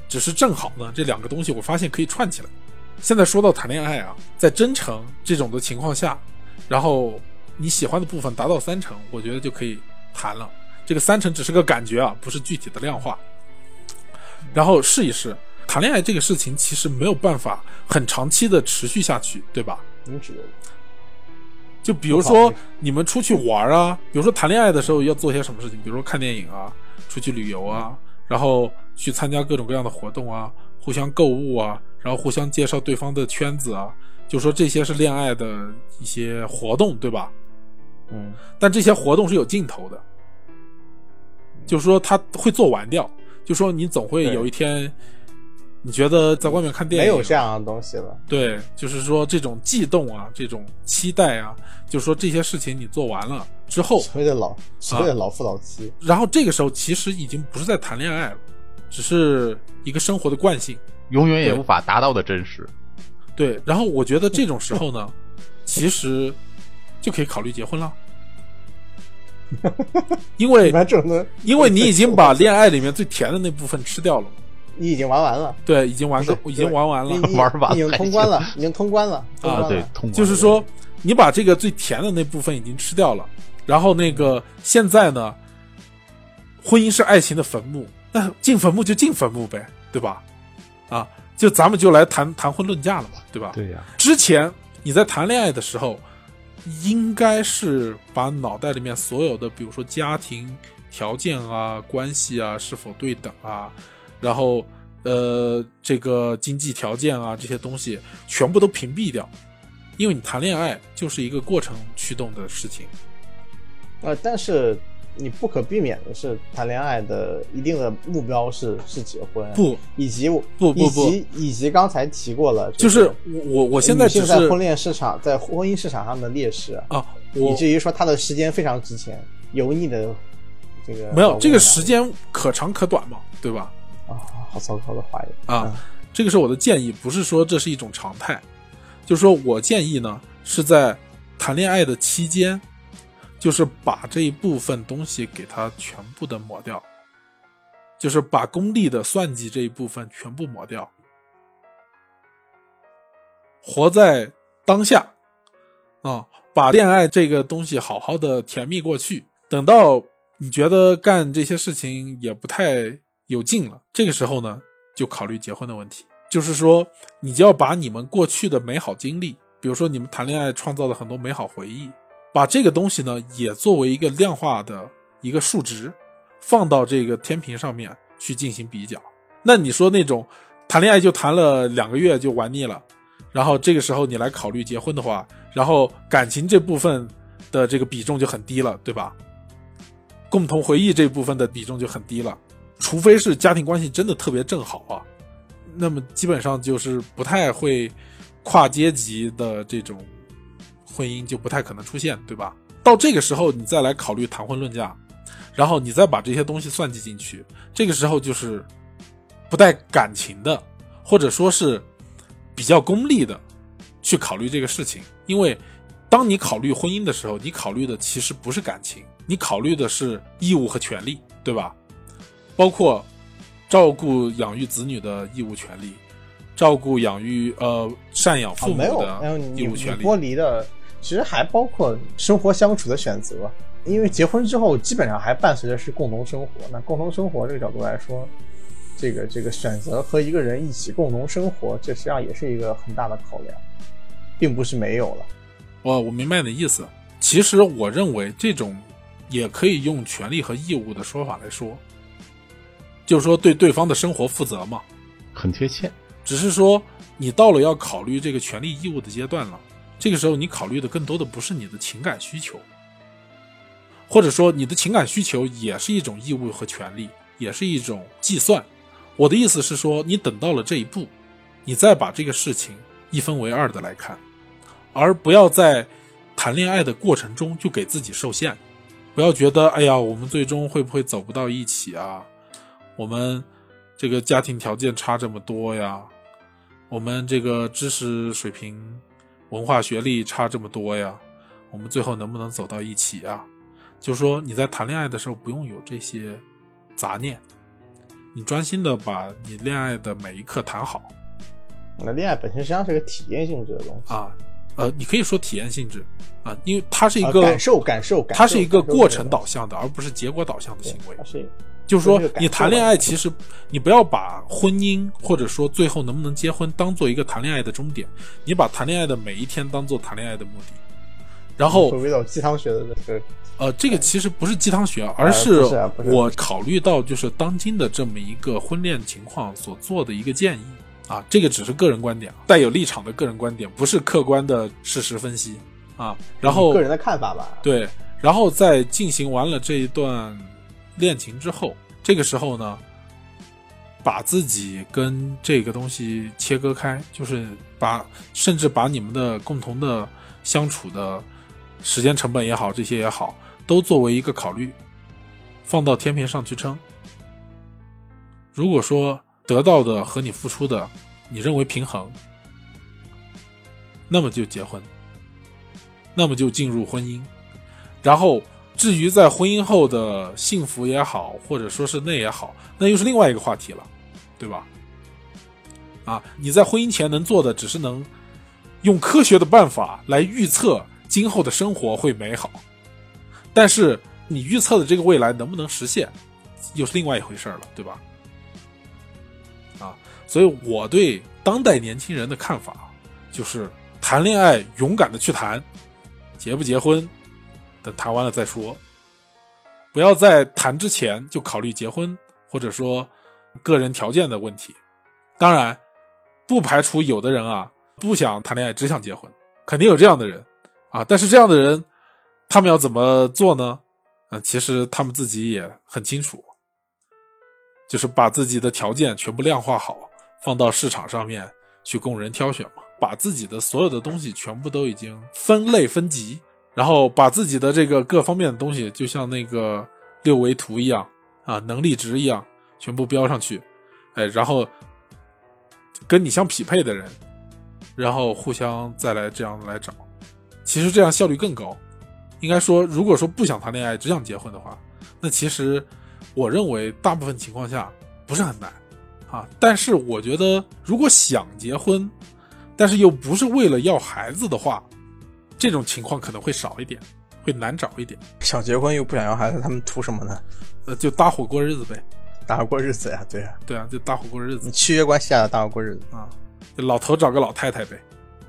只是正好呢这两个东西我发现可以串起来。现在说到谈恋爱啊，在真诚这种的情况下，然后你喜欢的部分达到三成，我觉得就可以谈了。这个三成只是个感觉啊，不是具体的量化。然后试一试，谈恋爱这个事情其实没有办法很长期的持续下去，对吧？你指就比如说你们出去玩啊，比如说谈恋爱的时候要做些什么事情，比如说看电影啊，出去旅游啊，然后去参加各种各样的活动啊，互相购物啊，然后互相介绍对方的圈子啊，就说这些是恋爱的一些活动，对吧？嗯，但这些活动是有尽头的，就是说他会做完掉，就说你总会有一天，你觉得在外面看电影没有这样的东西了。对，就是说这种悸动啊，这种期待啊，就是说这些事情你做完了之后，所谓的老所谓的老夫老妻，然后这个时候其实已经不是在谈恋爱了，只是一个生活的惯性。永远也无法达到的真实。对，然后我觉得这种时候呢，其实就可以考虑结婚了，因为一般这种的，因为你已经把恋爱里面最甜的那部分吃掉了嘛，你已经玩完了，对，已经玩够，已经玩完了。玩完了已经通关了，已经通关了，啊，对，就是说你把这个最甜的那部分已经吃掉了，然后那个现在呢，婚姻是爱情的坟墓，那进坟墓就进坟墓呗，对吧？啊，就咱们就来谈谈婚论嫁了嘛，对吧？对呀，之前你在谈恋爱的时候，应该是把脑袋里面所有的，比如说家庭条件啊、关系啊是否对等啊，然后呃这个经济条件啊这些东西全部都屏蔽掉，因为你谈恋爱就是一个过程驱动的事情。呃，但是你不可避免的是，谈恋爱的一定的目标是是结婚，不，以及我不不以及以及刚才提过了，就是我我我现在只是在婚恋市场在婚姻市场上的劣势，啊，以至于说他的时间非常值钱，油腻的这个没有这个时间可长可短嘛，对吧？啊，好糟糕的话语啊，这个是我的建议，不是说这是一种常态，就是说我建议呢是在谈恋爱的期间，就是把这一部分东西给它全部的抹掉，就是把功利的算计这一部分全部抹掉，活在当下，啊，把恋爱这个东西好好的甜蜜过去，等到你觉得干这些事情也不太有劲了，这个时候呢，就考虑结婚的问题。就是说，你就要把你们过去的美好经历，比如说你们谈恋爱创造的很多美好回忆，把这个东西呢，也作为一个量化的一个数值，放到这个天平上面去进行比较。那你说那种谈恋爱就谈了两个月就玩腻了，然后这个时候你来考虑结婚的话，然后感情这部分的这个比重就很低了，对吧？共同回忆这部分的比重就很低了，除非是家庭关系真的特别正好啊，那么基本上就是不太会跨阶级的这种婚姻就不太可能出现，对吧？到这个时候你再来考虑谈婚论嫁，然后你再把这些东西算计进去，这个时候就是不带感情的，或者说是比较功利的去考虑这个事情，因为当你考虑婚姻的时候，你考虑的其实不是感情，你考虑的是义务和权利，对吧？包括照顾养育子女的义务权利，照顾养育呃赡养啊父母，的义务权利。剥离的，其实还包括生活相处的选择，因为结婚之后基本上还伴随着是共同生活。那共同生活这个角度来说，这个这个选择和一个人一起共同生活，这实际上也是一个很大的考量，并不是没有了。我我明白你的意思。其实我认为这种也可以用权利和义务的说法来说，就是说对对方的生活负责嘛。很贴切。只是说你到了要考虑这个权利义务的阶段了，这个时候你考虑的更多的不是你的情感需求，或者说你的情感需求也是一种义务和权利，也是一种计算。我的意思是说，你等到了这一步，你再把这个事情一分为二的来看，而不要在谈恋爱的过程中就给自己受限，不要觉得哎呀，我们最终会不会走不到一起啊？我们这个家庭条件差这么多呀，我们这个知识水平、文化学历差这么多呀，我们最后能不能走到一起啊？就说你在谈恋爱的时候不用有这些杂念，你专心的把你恋爱的每一刻谈好那恋爱本身实际上是个体验性质的东西，啊。呃，你可以说体验性质啊，因为它是一啊个、感受感受感受，它是一个过程导向的，而不是结果导向的行为它。是就是说你谈恋爱其实你不要把婚姻或者说最后能不能结婚当做一个谈恋爱的终点，你把谈恋爱的每一天当做谈恋爱的目的。然后回归到鸡汤学的这个呃，这个其实不是鸡汤学，而呃是我考虑到就是当今的这么一个婚恋情况所做的一个建议啊，这个只是个人观点，带有立场的个人观点，不是客观的事实分析啊。然后个人的看法吧。对，然后在进行完了这一段恋情之后，这个时候呢，把自己跟这个东西切割开，就是把甚至把你们的共同的相处的时间成本也好，这些也好，都作为一个考虑，放到天平上去称。如果说得到的和你付出的，你认为平衡，那么就结婚，那么就进入婚姻。然后，至于在婚姻后的幸福也好，或者说是那也好，那又是另外一个话题了，对吧？啊，你在婚姻前能做的，只是能用科学的办法来预测今后的生活会美好，但是你预测的这个未来能不能实现，又是另外一回事了，对吧？啊，所以我对当代年轻人的看法就是，谈恋爱勇敢的去谈，结不结婚，等谈完了再说，不要在谈之前就考虑结婚或者说个人条件的问题。当然，不排除有的人啊不想谈恋爱，只想结婚肯定有这样的人啊。但是这样的人，他们要怎么做呢？嗯、其实他们自己也很清楚，就是把自己的条件全部量化好，放到市场上面去供人挑选嘛。把自己的所有的东西全部都已经分类分级，然后把自己的这个各方面的东西，就像那个六维图一样啊，能力值一样，全部标上去，哎，然后跟你相匹配的人，然后互相再来这样来找，其实这样效率更高。应该说，如果说不想谈恋爱，只想结婚的话，那其实我认为大部分情况下不是很难啊。但是我觉得，如果想结婚，但是又不是为了要孩子的话，这种情况可能会少一点，会难找一点。想结婚又不想要孩子，他们图什么呢？呃，就搭伙过日子呗。搭伙过日子呀，对呀，对啊，就搭伙过日子你契约关系下的搭伙过日子，啊。就老头找个老太太呗，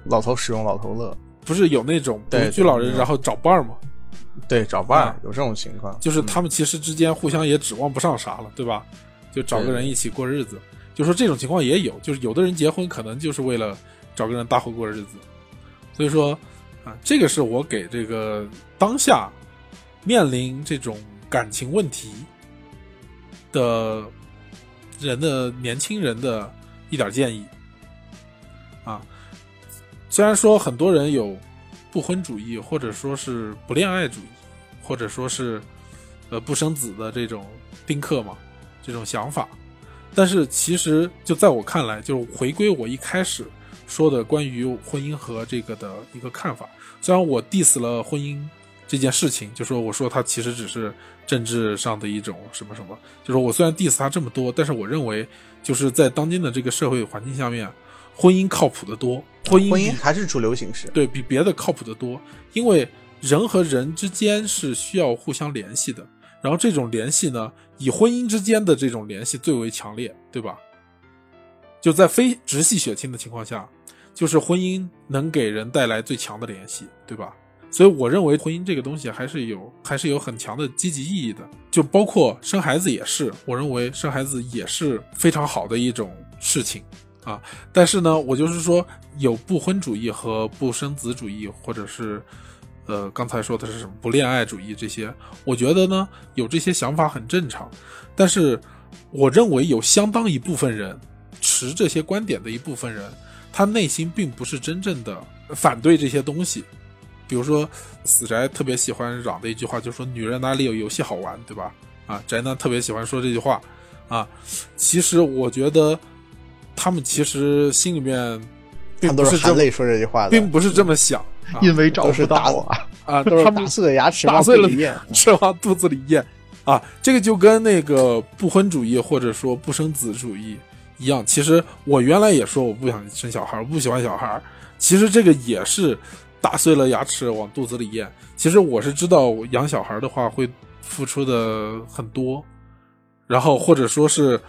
老头使用老头乐，不是有那种独居老人然后找伴儿吗？对，找伴儿、啊有这种情况，就是他们其实之间互相也指望不上啥了，对吧？就找个人一起过日子。就说这种情况也有，就是有的人结婚可能就是为了找个人搭伙过日子。所以说啊，这个是我给这个当下面临这种感情问题的人的年轻人的一点建议啊。虽然说很多人有不婚主义，或者说是不恋爱主义，或者说是呃不生子的这种丁克嘛，这种想法，但是其实就在我看来，就回归我一开始说的关于婚姻和这个的一个看法。虽然我 diss 了婚姻这件事情，就说我说它其实只是政治上的一种什么什么，就说我虽然 diss 它这么多，但是我认为就是在当今的这个社会环境下面，婚姻靠谱的多，婚姻婚姻还是主流形式。对比别的靠谱的多，因为人和人之间是需要互相联系的，然后这种联系呢，以婚姻之间的这种联系最为强烈，对吧？就在非直系血亲的情况下，就是婚姻能给人带来最强的联系，对吧？所以我认为婚姻这个东西还是有还是有很强的积极意义的，就包括生孩子也是，我认为生孩子也是非常好的一种事情啊。但是呢，我就是说有不婚主义和不生子主义，或者是呃刚才说的是什么不恋爱主义这些，我觉得呢有这些想法很正常，但是我认为有相当一部分人持这些观点的一部分人，他内心并不是真正的反对这些东西。比如说，死宅特别喜欢嚷的一句话，就是说女人哪里有游戏好玩，对吧？啊，宅男特别喜欢说这句话，啊，其实我觉得他们其实心里面他们都并不是这么，是含泪说这句话的，并不是这么想啊因为找都是到啊。啊，都是打碎了牙齿往打碎了嘴里咽。吃往肚子里咽啊。这个就跟那个不婚主义或者说不生子主义一样。其实我原来也说我不想生小孩，我不喜欢小孩。其实这个也是打碎了牙齿往肚子里咽。其实我是知道养小孩的话会付出的很多，然后或者说是。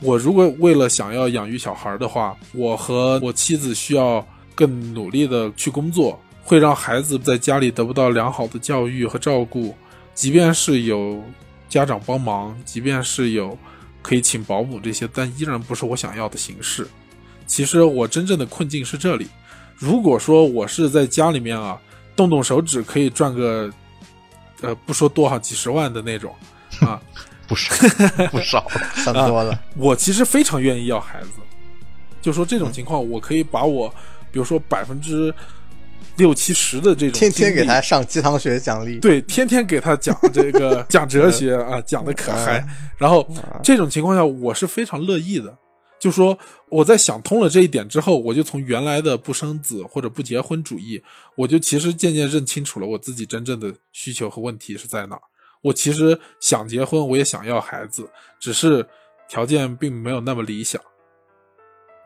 我如果为了想要养育小孩的话，我和我妻子需要更努力的去工作，会让孩子在家里得不到良好的教育和照顾。即便是有家长帮忙，即便是有可以请保姆这些，但依然不是我想要的形式。其实我真正的困境是这里。如果说我是在家里面啊，动动手指可以赚个，呃，不说多少几十万的那种，啊，不少 不少，算多了，我其实非常愿意要孩子。就说这种情况，我可以把我，比如说百分之六七十的这种天天给他上鸡汤学奖励。对，天天给他讲这个 讲哲学啊，讲的可嗨。然后这种情况下，我是非常乐意的。就说我在想通了这一点之后，我就从原来的不生子或者不结婚主义，我就其实渐渐认清楚了我自己真正的需求和问题是在哪儿。我其实想结婚，我也想要孩子，只是条件并没有那么理想。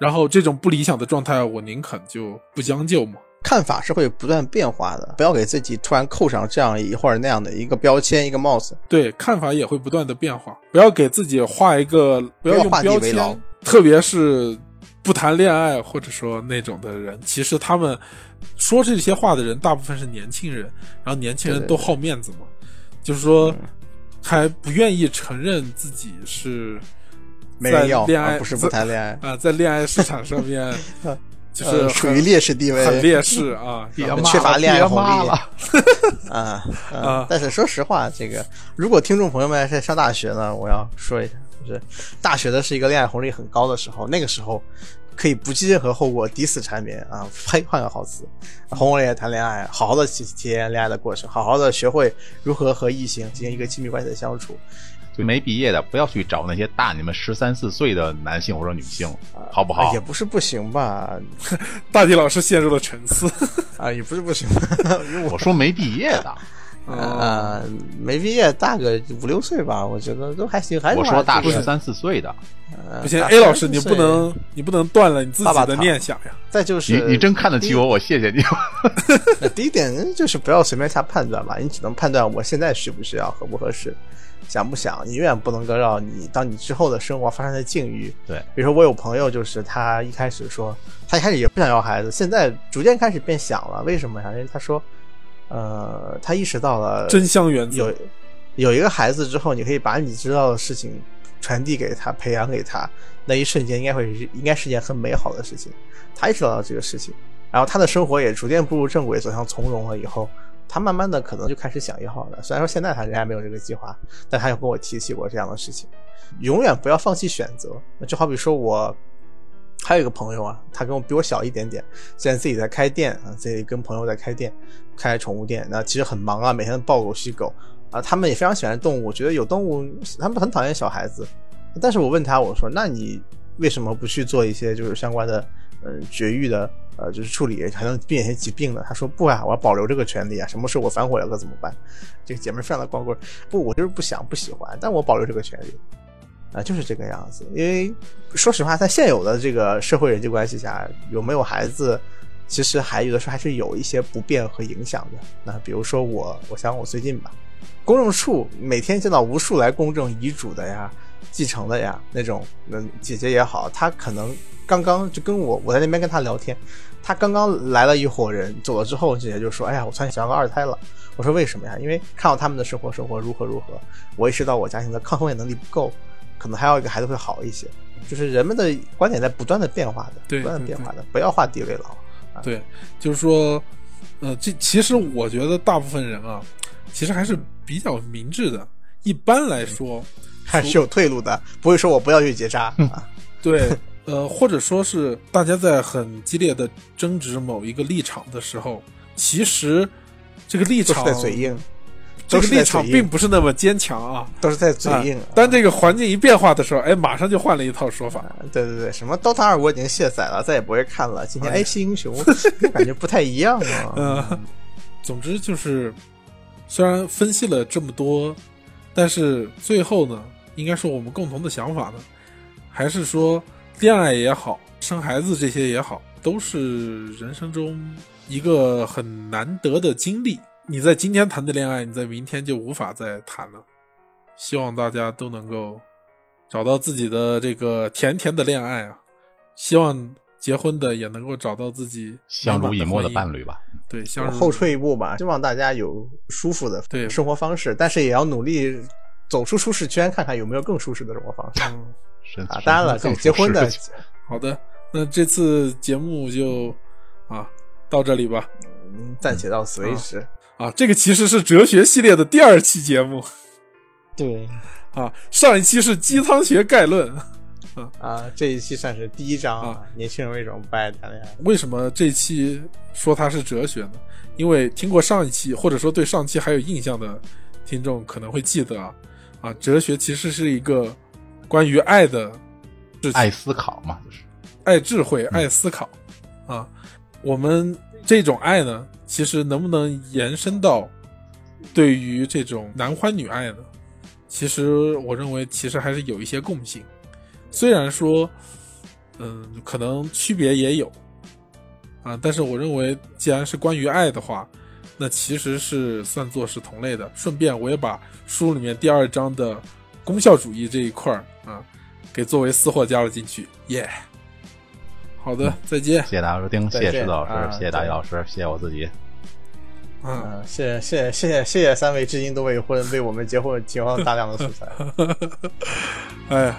然后这种不理想的状态，我宁肯就不将就嘛。看法是会不断变化的，不要给自己突然扣上这样一或者那样的一个标签、一个帽子。对，看法也会不断的变化，不要给自己画一个，不要用标签，特别是不谈恋爱或者说那种的人，其实他们说这些话的人，大部分是年轻人，然后年轻人都好面子嘛，就是说还不愿意承认自己是没人要，恋爱而不是不谈恋爱。啊，在恋爱市场上面 就是呃处于劣势地位，很劣势啊。别然后骂缺乏恋爱红利骂了，啊 啊啊！但是说实话，这个如果听众朋友们在上大学呢，我要说一下，就是大学的是一个恋爱红利很高的时候，那个时候可以不计任何后果，抵死缠绵啊！呸，换个好词，轰轰烈烈谈恋爱，好好的体体验恋爱的过程，好好的学会如何和异性进行一个亲密关系的相处。就没毕业的不要去找那些大你们十三四岁的男性或者女性，好不好也？不是不行吧？大体老师陷入了沉思。啊，也不是不行，我 我说没毕业的，啊、没毕业，大个五六岁吧，我觉得都还行，还是我说大个十三四岁的，呃不行，A 老师，你不能，你不能断了你自己的爸爸糖念想呀。再就是你你真看得起我，我谢谢你。呃第一点就是不要随便下判断吧，你只能判断我现在需不需要，合不合适，想不想，你永远不能够让你当你之后的生活发生的境遇。对，比如说我有朋友，就是他一开始说，他一开始也不想要孩子，现在逐渐开始变想了，为什么呀？因为他说，呃，他意识到了真香原则有有一个孩子之后，你可以把你知道的事情传递给他，培养给他，那一瞬间应该会是应该是件很美好的事情。他意识到了这个事情，然后他的生活也逐渐步入正轨，走向从容了以后，他慢慢的可能就开始想一号了。虽然说现在他仍然没有这个计划，但他有跟我提起过这样的事情。永远不要放弃选择，那就好比说我。还有一个朋友啊，他跟我比我小一点点，现在自己在开店啊，自己跟朋友在开店，开宠物店，那其实很忙啊，每天抱狗吸狗啊，他们也非常喜欢动物，觉得有动物，他们很讨厌小孩子。但是我问他，我说，那你为什么不去做一些就是相关的，嗯、绝育的，呃，就是处理还能避免些疾病呢？他说不啊，我要保留这个权利啊，什么时候我反悔了可怎么办？这个姐妹非常的光棍，不，我就是不想不喜欢，但我保留这个权利。啊，就是这个样子。因为说实话，在现有的这个社会人际关系下，有没有孩子，其实还有的时候还是有一些不便和影响的。那比如说我，我想我最近吧，公证处每天见到无数来公证遗嘱的呀、继承的呀那种，嗯，姐姐也好，她可能刚刚就跟我，我在那边跟她聊天，她刚刚来了一伙人，走了之后，姐姐就说：“哎呀，我突然想要个二胎了。”我说：“为什么呀？因为看到他们的生活生活如何如何，我意识到我家庭的抗风险能力不够。”可能还要一个孩子会好一些，就是人们的观点在不断的变化的，对不断的变化的，不要画地为牢。对，就是说，呃，这其实我觉得大部分人啊，其实还是比较明智的。一般来说，还是有退路的，不会说我不要去结扎啊。对，呃，或者说是大家在很激烈的争执某一个立场的时候，其实这个立场在嘴硬，这个立场并不是那么坚强啊。都是在嘴硬。啊当这个环境一变化的时候，哎，马上就换了一套说法。啊对对对，什么 DOTA 二我已经卸载了，再也不会看了。今天哎哎，新英雄 感觉不太一样啊。嗯，总之就是，虽然分析了这么多，但是最后呢，应该说我们共同的想法呢，还是说恋爱也好，生孩子这些也好，都是人生中一个很难得的经历。你在今天谈的恋爱，你在明天就无法再谈了。希望大家都能够找到自己的这个甜甜的恋爱啊！希望结婚的也能够找到自己相濡以沫的伴侣吧。对，相濡后退一步吧，希望大家有舒服的对生活方式，但是也要努力走出舒适圈，看看有没有更舒适的生活方式嗯，啊。当然了，结婚的好的，那这次节目就啊到这里吧。嗯暂且到此为止。啊，这个其实是哲学系列的第二期节目对 啊，上一期是鸡汤学概论。啊，这一期算是第一章啊。年轻人为什么不爱谈恋爱？为什么这一期说它是哲学呢？因为听过上一期，或者说对上期还有印象的听众可能会记得啊，啊，哲学其实是一个关于爱的事情。爱思考嘛，就是。爱智慧、爱思考，啊，我们这种爱呢，其实能不能延伸到对于这种男欢女爱呢？其实我认为，其实还是有一些共性，虽然说，嗯，可能区别也有，啊，但是我认为，既然是关于爱的话，那其实是算作是同类的。顺便，我也把书里面第二章的“功效主义”这一块儿啊，给作为私货加了进去。耶，好的，再见。谢谢大家收听，谢谢石子老师，谢谢大宇老师，谢谢我自己。嗯，谢谢，谢谢，谢谢，谢三位，至今都未婚，为我们结婚提供了大量的素材。哎。